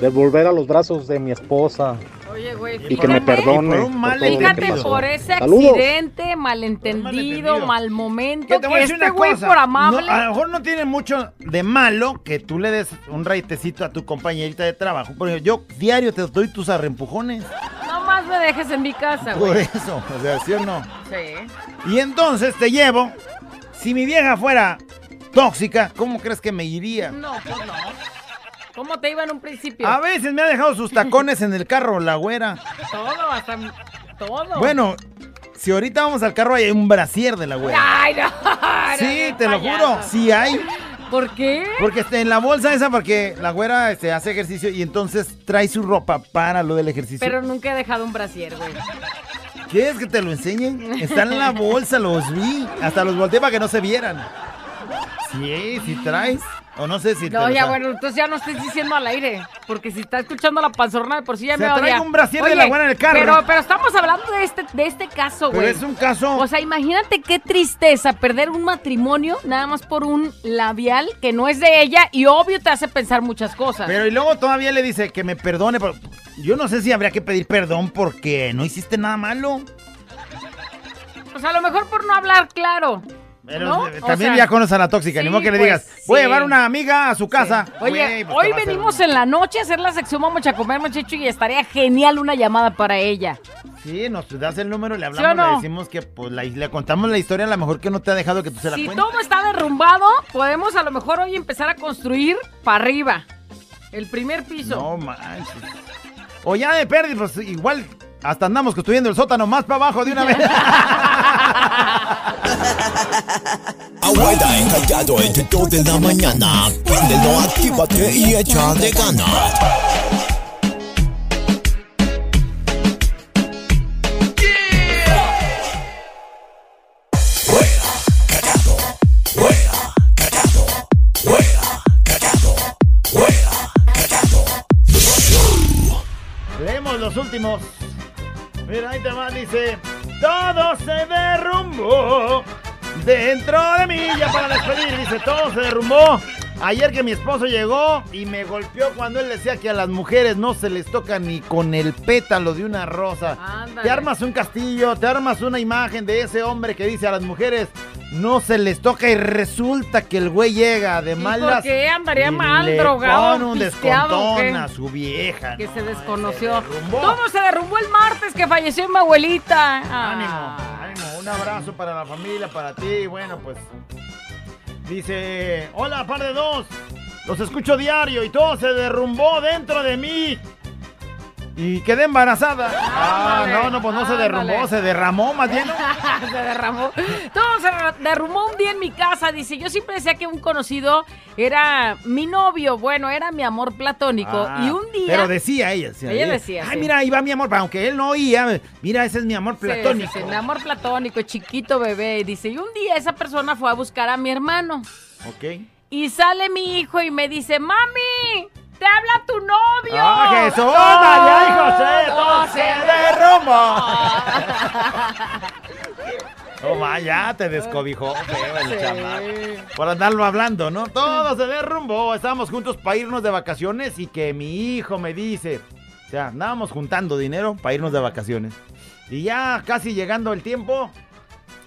de volver a los brazos de mi esposa Oye, güey, y que me fíjate- perdone. por por Fíjate por ese Saludos. accidente, malentendido, mal momento, Que te voy a que decir este una güey cosa. por amable. no, a lo mejor no tiene mucho de malo que tú le des un raitecito a tu compañerita de trabajo. Porque yo diario te doy tus arrempujones. No más me dejes en mi casa, Por güey. eso, o sea, ¿sí o no? Sí. Y entonces te llevo. Si mi vieja fuera tóxica, ¿cómo crees que me iría? No, pues no. ¿Cómo te iba en un principio? A veces me ha dejado sus tacones en el carro, la güera. Todo, hasta todo. Bueno, si ahorita vamos al carro hay un brasier de la güera. Ay, no. Sí, te lo juro, sí hay. ¿Por qué? Porque este, en la bolsa esa, porque la güera este, hace ejercicio y entonces trae su ropa para lo del ejercicio. Pero nunca he dejado un brasier, güey. ¿Quieres que te lo enseñen? Está en la bolsa, los vi. Hasta los volteé para que no se vieran. Sí, sí traes. O no sé si te No, ya bueno, entonces ya no estés diciendo al aire. Porque si está escuchando la panzorna de por sí ya Se me odia. un brasier de la buena en el carro. Pero, pero estamos hablando de este, de este caso, Pero güey. es un caso. O sea, imagínate qué tristeza perder un matrimonio nada más por un labial que no es de ella y obvio te hace pensar muchas cosas. Pero y luego todavía le dice que me perdone. pero yo no sé si habría que pedir perdón porque no hiciste nada malo. O sea, a lo mejor por no hablar claro. Pero ¿no? eh, O también sea, ya conoces a la tóxica, ni modo que le pues, digas, voy a sí. llevar una amiga a su casa. Oye, pues, hoy venimos en la noche a hacer la sección Vamos a comer, muchacho, y estaría genial una llamada para ella. Sí, nos das el número, le ¿Sí o hablamos, no? le decimos que pues la- le contamos la historia, a lo mejor que no te ha dejado que tú se la Si cuentes. todo está derrumbado, podemos a lo mejor hoy empezar a construir para arriba. El primer piso. No manches. O ya de pérdida, pues igual hasta andamos construyendo el sótano más para abajo de una vez. (laughs) (laughs) Abuela encallado entre 2 de la mañana. Préndelo, actívate y échale ganas. Leemos los últimos. Mira, ahí te va, dice. Todo se derrumbó dentro de mí. Ya para despedir, dice, todo se derrumbó. Ayer que mi esposo llegó y me golpeó cuando él decía que a las mujeres no se les toca ni con el pétalo de una rosa. Ándale. Te armas un castillo, te armas una imagen de ese hombre que dice a las mujeres no se les toca y resulta que el güey llega de ¿Y malas. por qué andaría mal, le drogado, pone un qué? descontón a su vieja. Que no, se desconoció. derrumbó. Todo se derrumbó el martes que falleció mi abuelita. Ah. ánimo, un abrazo para la familia, para ti, bueno, pues. Dice, hola, par de dos, los escucho diario y todo se derrumbó dentro de mí. Y quedé embarazada. Ah, Ándale, no, no, pues no se derrumbó, se derramó más bien. (laughs) se derramó. Todo se derrumbó un día en mi casa. Dice, yo siempre decía que un conocido era mi novio. Bueno, era mi amor platónico. Ah, y un día... Pero decía ella. decía Ella decía, Ay, sí. mira, ahí va mi amor, aunque él no oía. Mira, ese es mi amor platónico. sí, sí, mi amor platónico, chiquito bebé. Y dice, y un día esa persona fue a buscar a mi hermano. Ok. Y sale mi hijo y me dice, mami, te habla tu novio. ¡Ah, Jesús, Todo- María y José! ¡Todo se derrumbó! (laughs) Oh, ma, ya te descobijó (laughs) el Sí. Por andarlo hablando, ¿no? Todo se derrumbó. Estábamos juntos para irnos de vacaciones y que mi hijo me dice. O sea, andábamos juntando dinero para irnos de vacaciones. Y ya casi llegando el tiempo,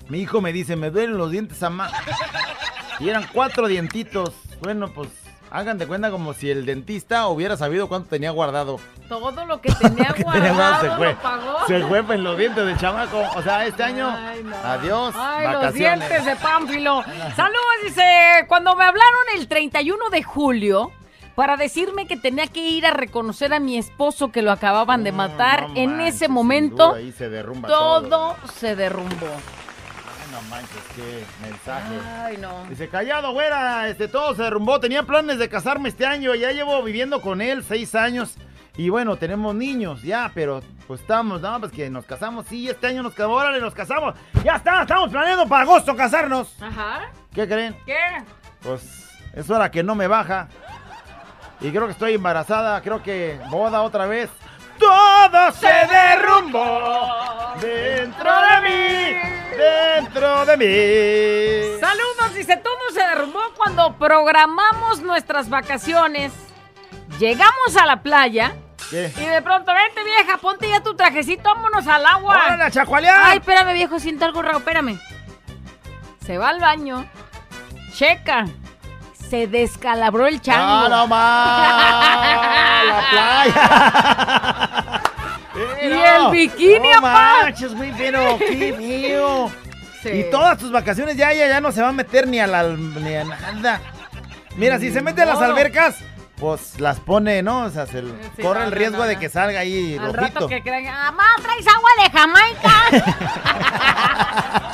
mi hijo me dice, me duelen los dientes, mamá. Y eran cuatro dientitos. Bueno, pues hagan de cuenta como si el dentista hubiera sabido cuánto tenía guardado. Todo lo que tenía (laughs) Que tenía guardado guardado se fue. lo pagó. Se fue en los dientes del chamaco. O sea, este año, adiós, Ay, los dientes de Pánfilo. Saludos, dice, cuando me hablaron el 31 de julio para decirme que tenía que ir a reconocer a mi esposo que lo acababan de matar, no en manches, ese momento duda, se todo. todo se derrumbó. Manches, qué mensaje. Ay, no. Dice, callado, güera, este, todo se derrumbó. Tenía planes de casarme este año. Ya llevo viviendo con él seis años. Y bueno, tenemos niños ya, pero pues estamos, no, pues que nos casamos. Sí, este año nos casamos, órale, nos casamos. Ya está, estamos planeando para agosto casarnos. Ajá. ¿Qué creen? ¿Qué? Pues es hora que no me baja. Y creo que estoy embarazada, creo que boda otra vez. Todo se derrumbó dentro de mí, dentro de mí. Saludos, dice, todo se derrumbó cuando programamos nuestras vacaciones. Llegamos a la playa. ¿Qué? Y de pronto, vente vieja, ponte ya tu trajecito, vámonos al agua. ¡Órale, chacualear! Ay, espérame viejo, siento algo raro, espérame. Se va al baño, checa, se descalabró el chango. ¡Ah, no más! ¡La playa! (laughs) Y el bikini, no apá. manches, muy pero qué (laughs) feo. Sí. Y todas tus vacaciones ya ella ya no se va a meter ni a la ni a nada. Mira, si se mete a las albercas, pues las pone, ¿no? O sea, se Sí, corre no, el no, riesgo no, de no. que salga ahí Al rojito. rato que crean, mamá, traes agua de Jamaica.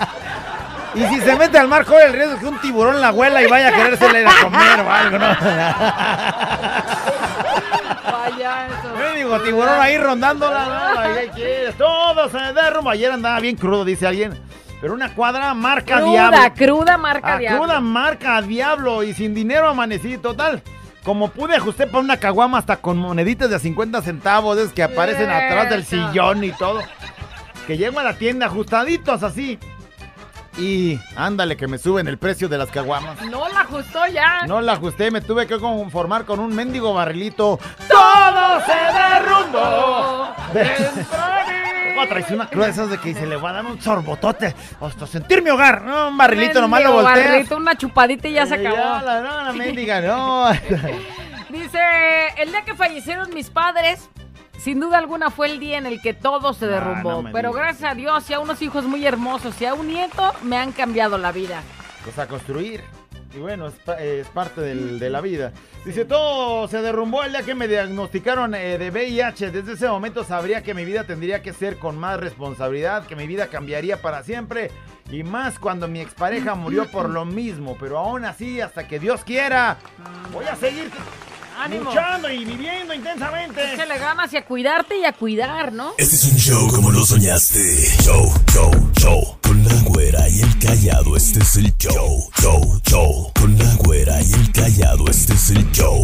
(laughs) Y si se mete al mar, corre el riesgo que un tiburón la huela y vaya a querérsele ir a comer o algo, ¿no? Vaya, eso. Digo, tiburón ahí rondándola, ¿no? Todo se derrumba. Ayer andaba bien crudo, dice alguien. Pero una cuadra marca Cruda, diablo. cruda marca Ah, diablo. cruda marca diablo. Y sin dinero amanecí, total. Como pude ajusté para una caguama hasta con moneditas de 50 centavos, es que aparecen atrás del sillón y todo. Que llego a la tienda ajustaditos así. Y ándale que me suben el precio de las caguamas. No la ajustó ya. No la ajusté, me tuve que conformar con un mendigo barrilito. ¡Todo se derrumbó! ¿Cómo (laughs) traes una cruda de esas de que se le va a dar un sorbotote hasta sentir mi hogar? No, un barrilito nomás lo Mendigo volteas. barrito, una chupadita y ya se acabó. ya, la, no, la mendiga, (laughs) no. Dice, el día que fallecieron mis padres, sin duda alguna fue el día en el que todo se derrumbó. Ah, no me pero digas. gracias a Dios y a unos hijos muy hermosos y a un nieto me han cambiado la vida. Pues a construir. Y bueno, es parte del- de la vida. Dice, todo se derrumbó el día que me diagnosticaron eh, de VIH. Desde ese momento sabría que mi vida tendría que ser con más responsabilidad, que mi vida cambiaría para siempre. Y más cuando mi expareja murió por lo mismo. Pero aún así, hasta que Dios quiera, voy a seguir Ánimo. luchando y viviendo intensamente. Échale ganas y a cuidarte y a cuidar, ¿no? Este es un show como lo soñaste. Show, show, show. Con la güera y el callado, este es el show. Show, show. Con la güera y el callado, este es el show.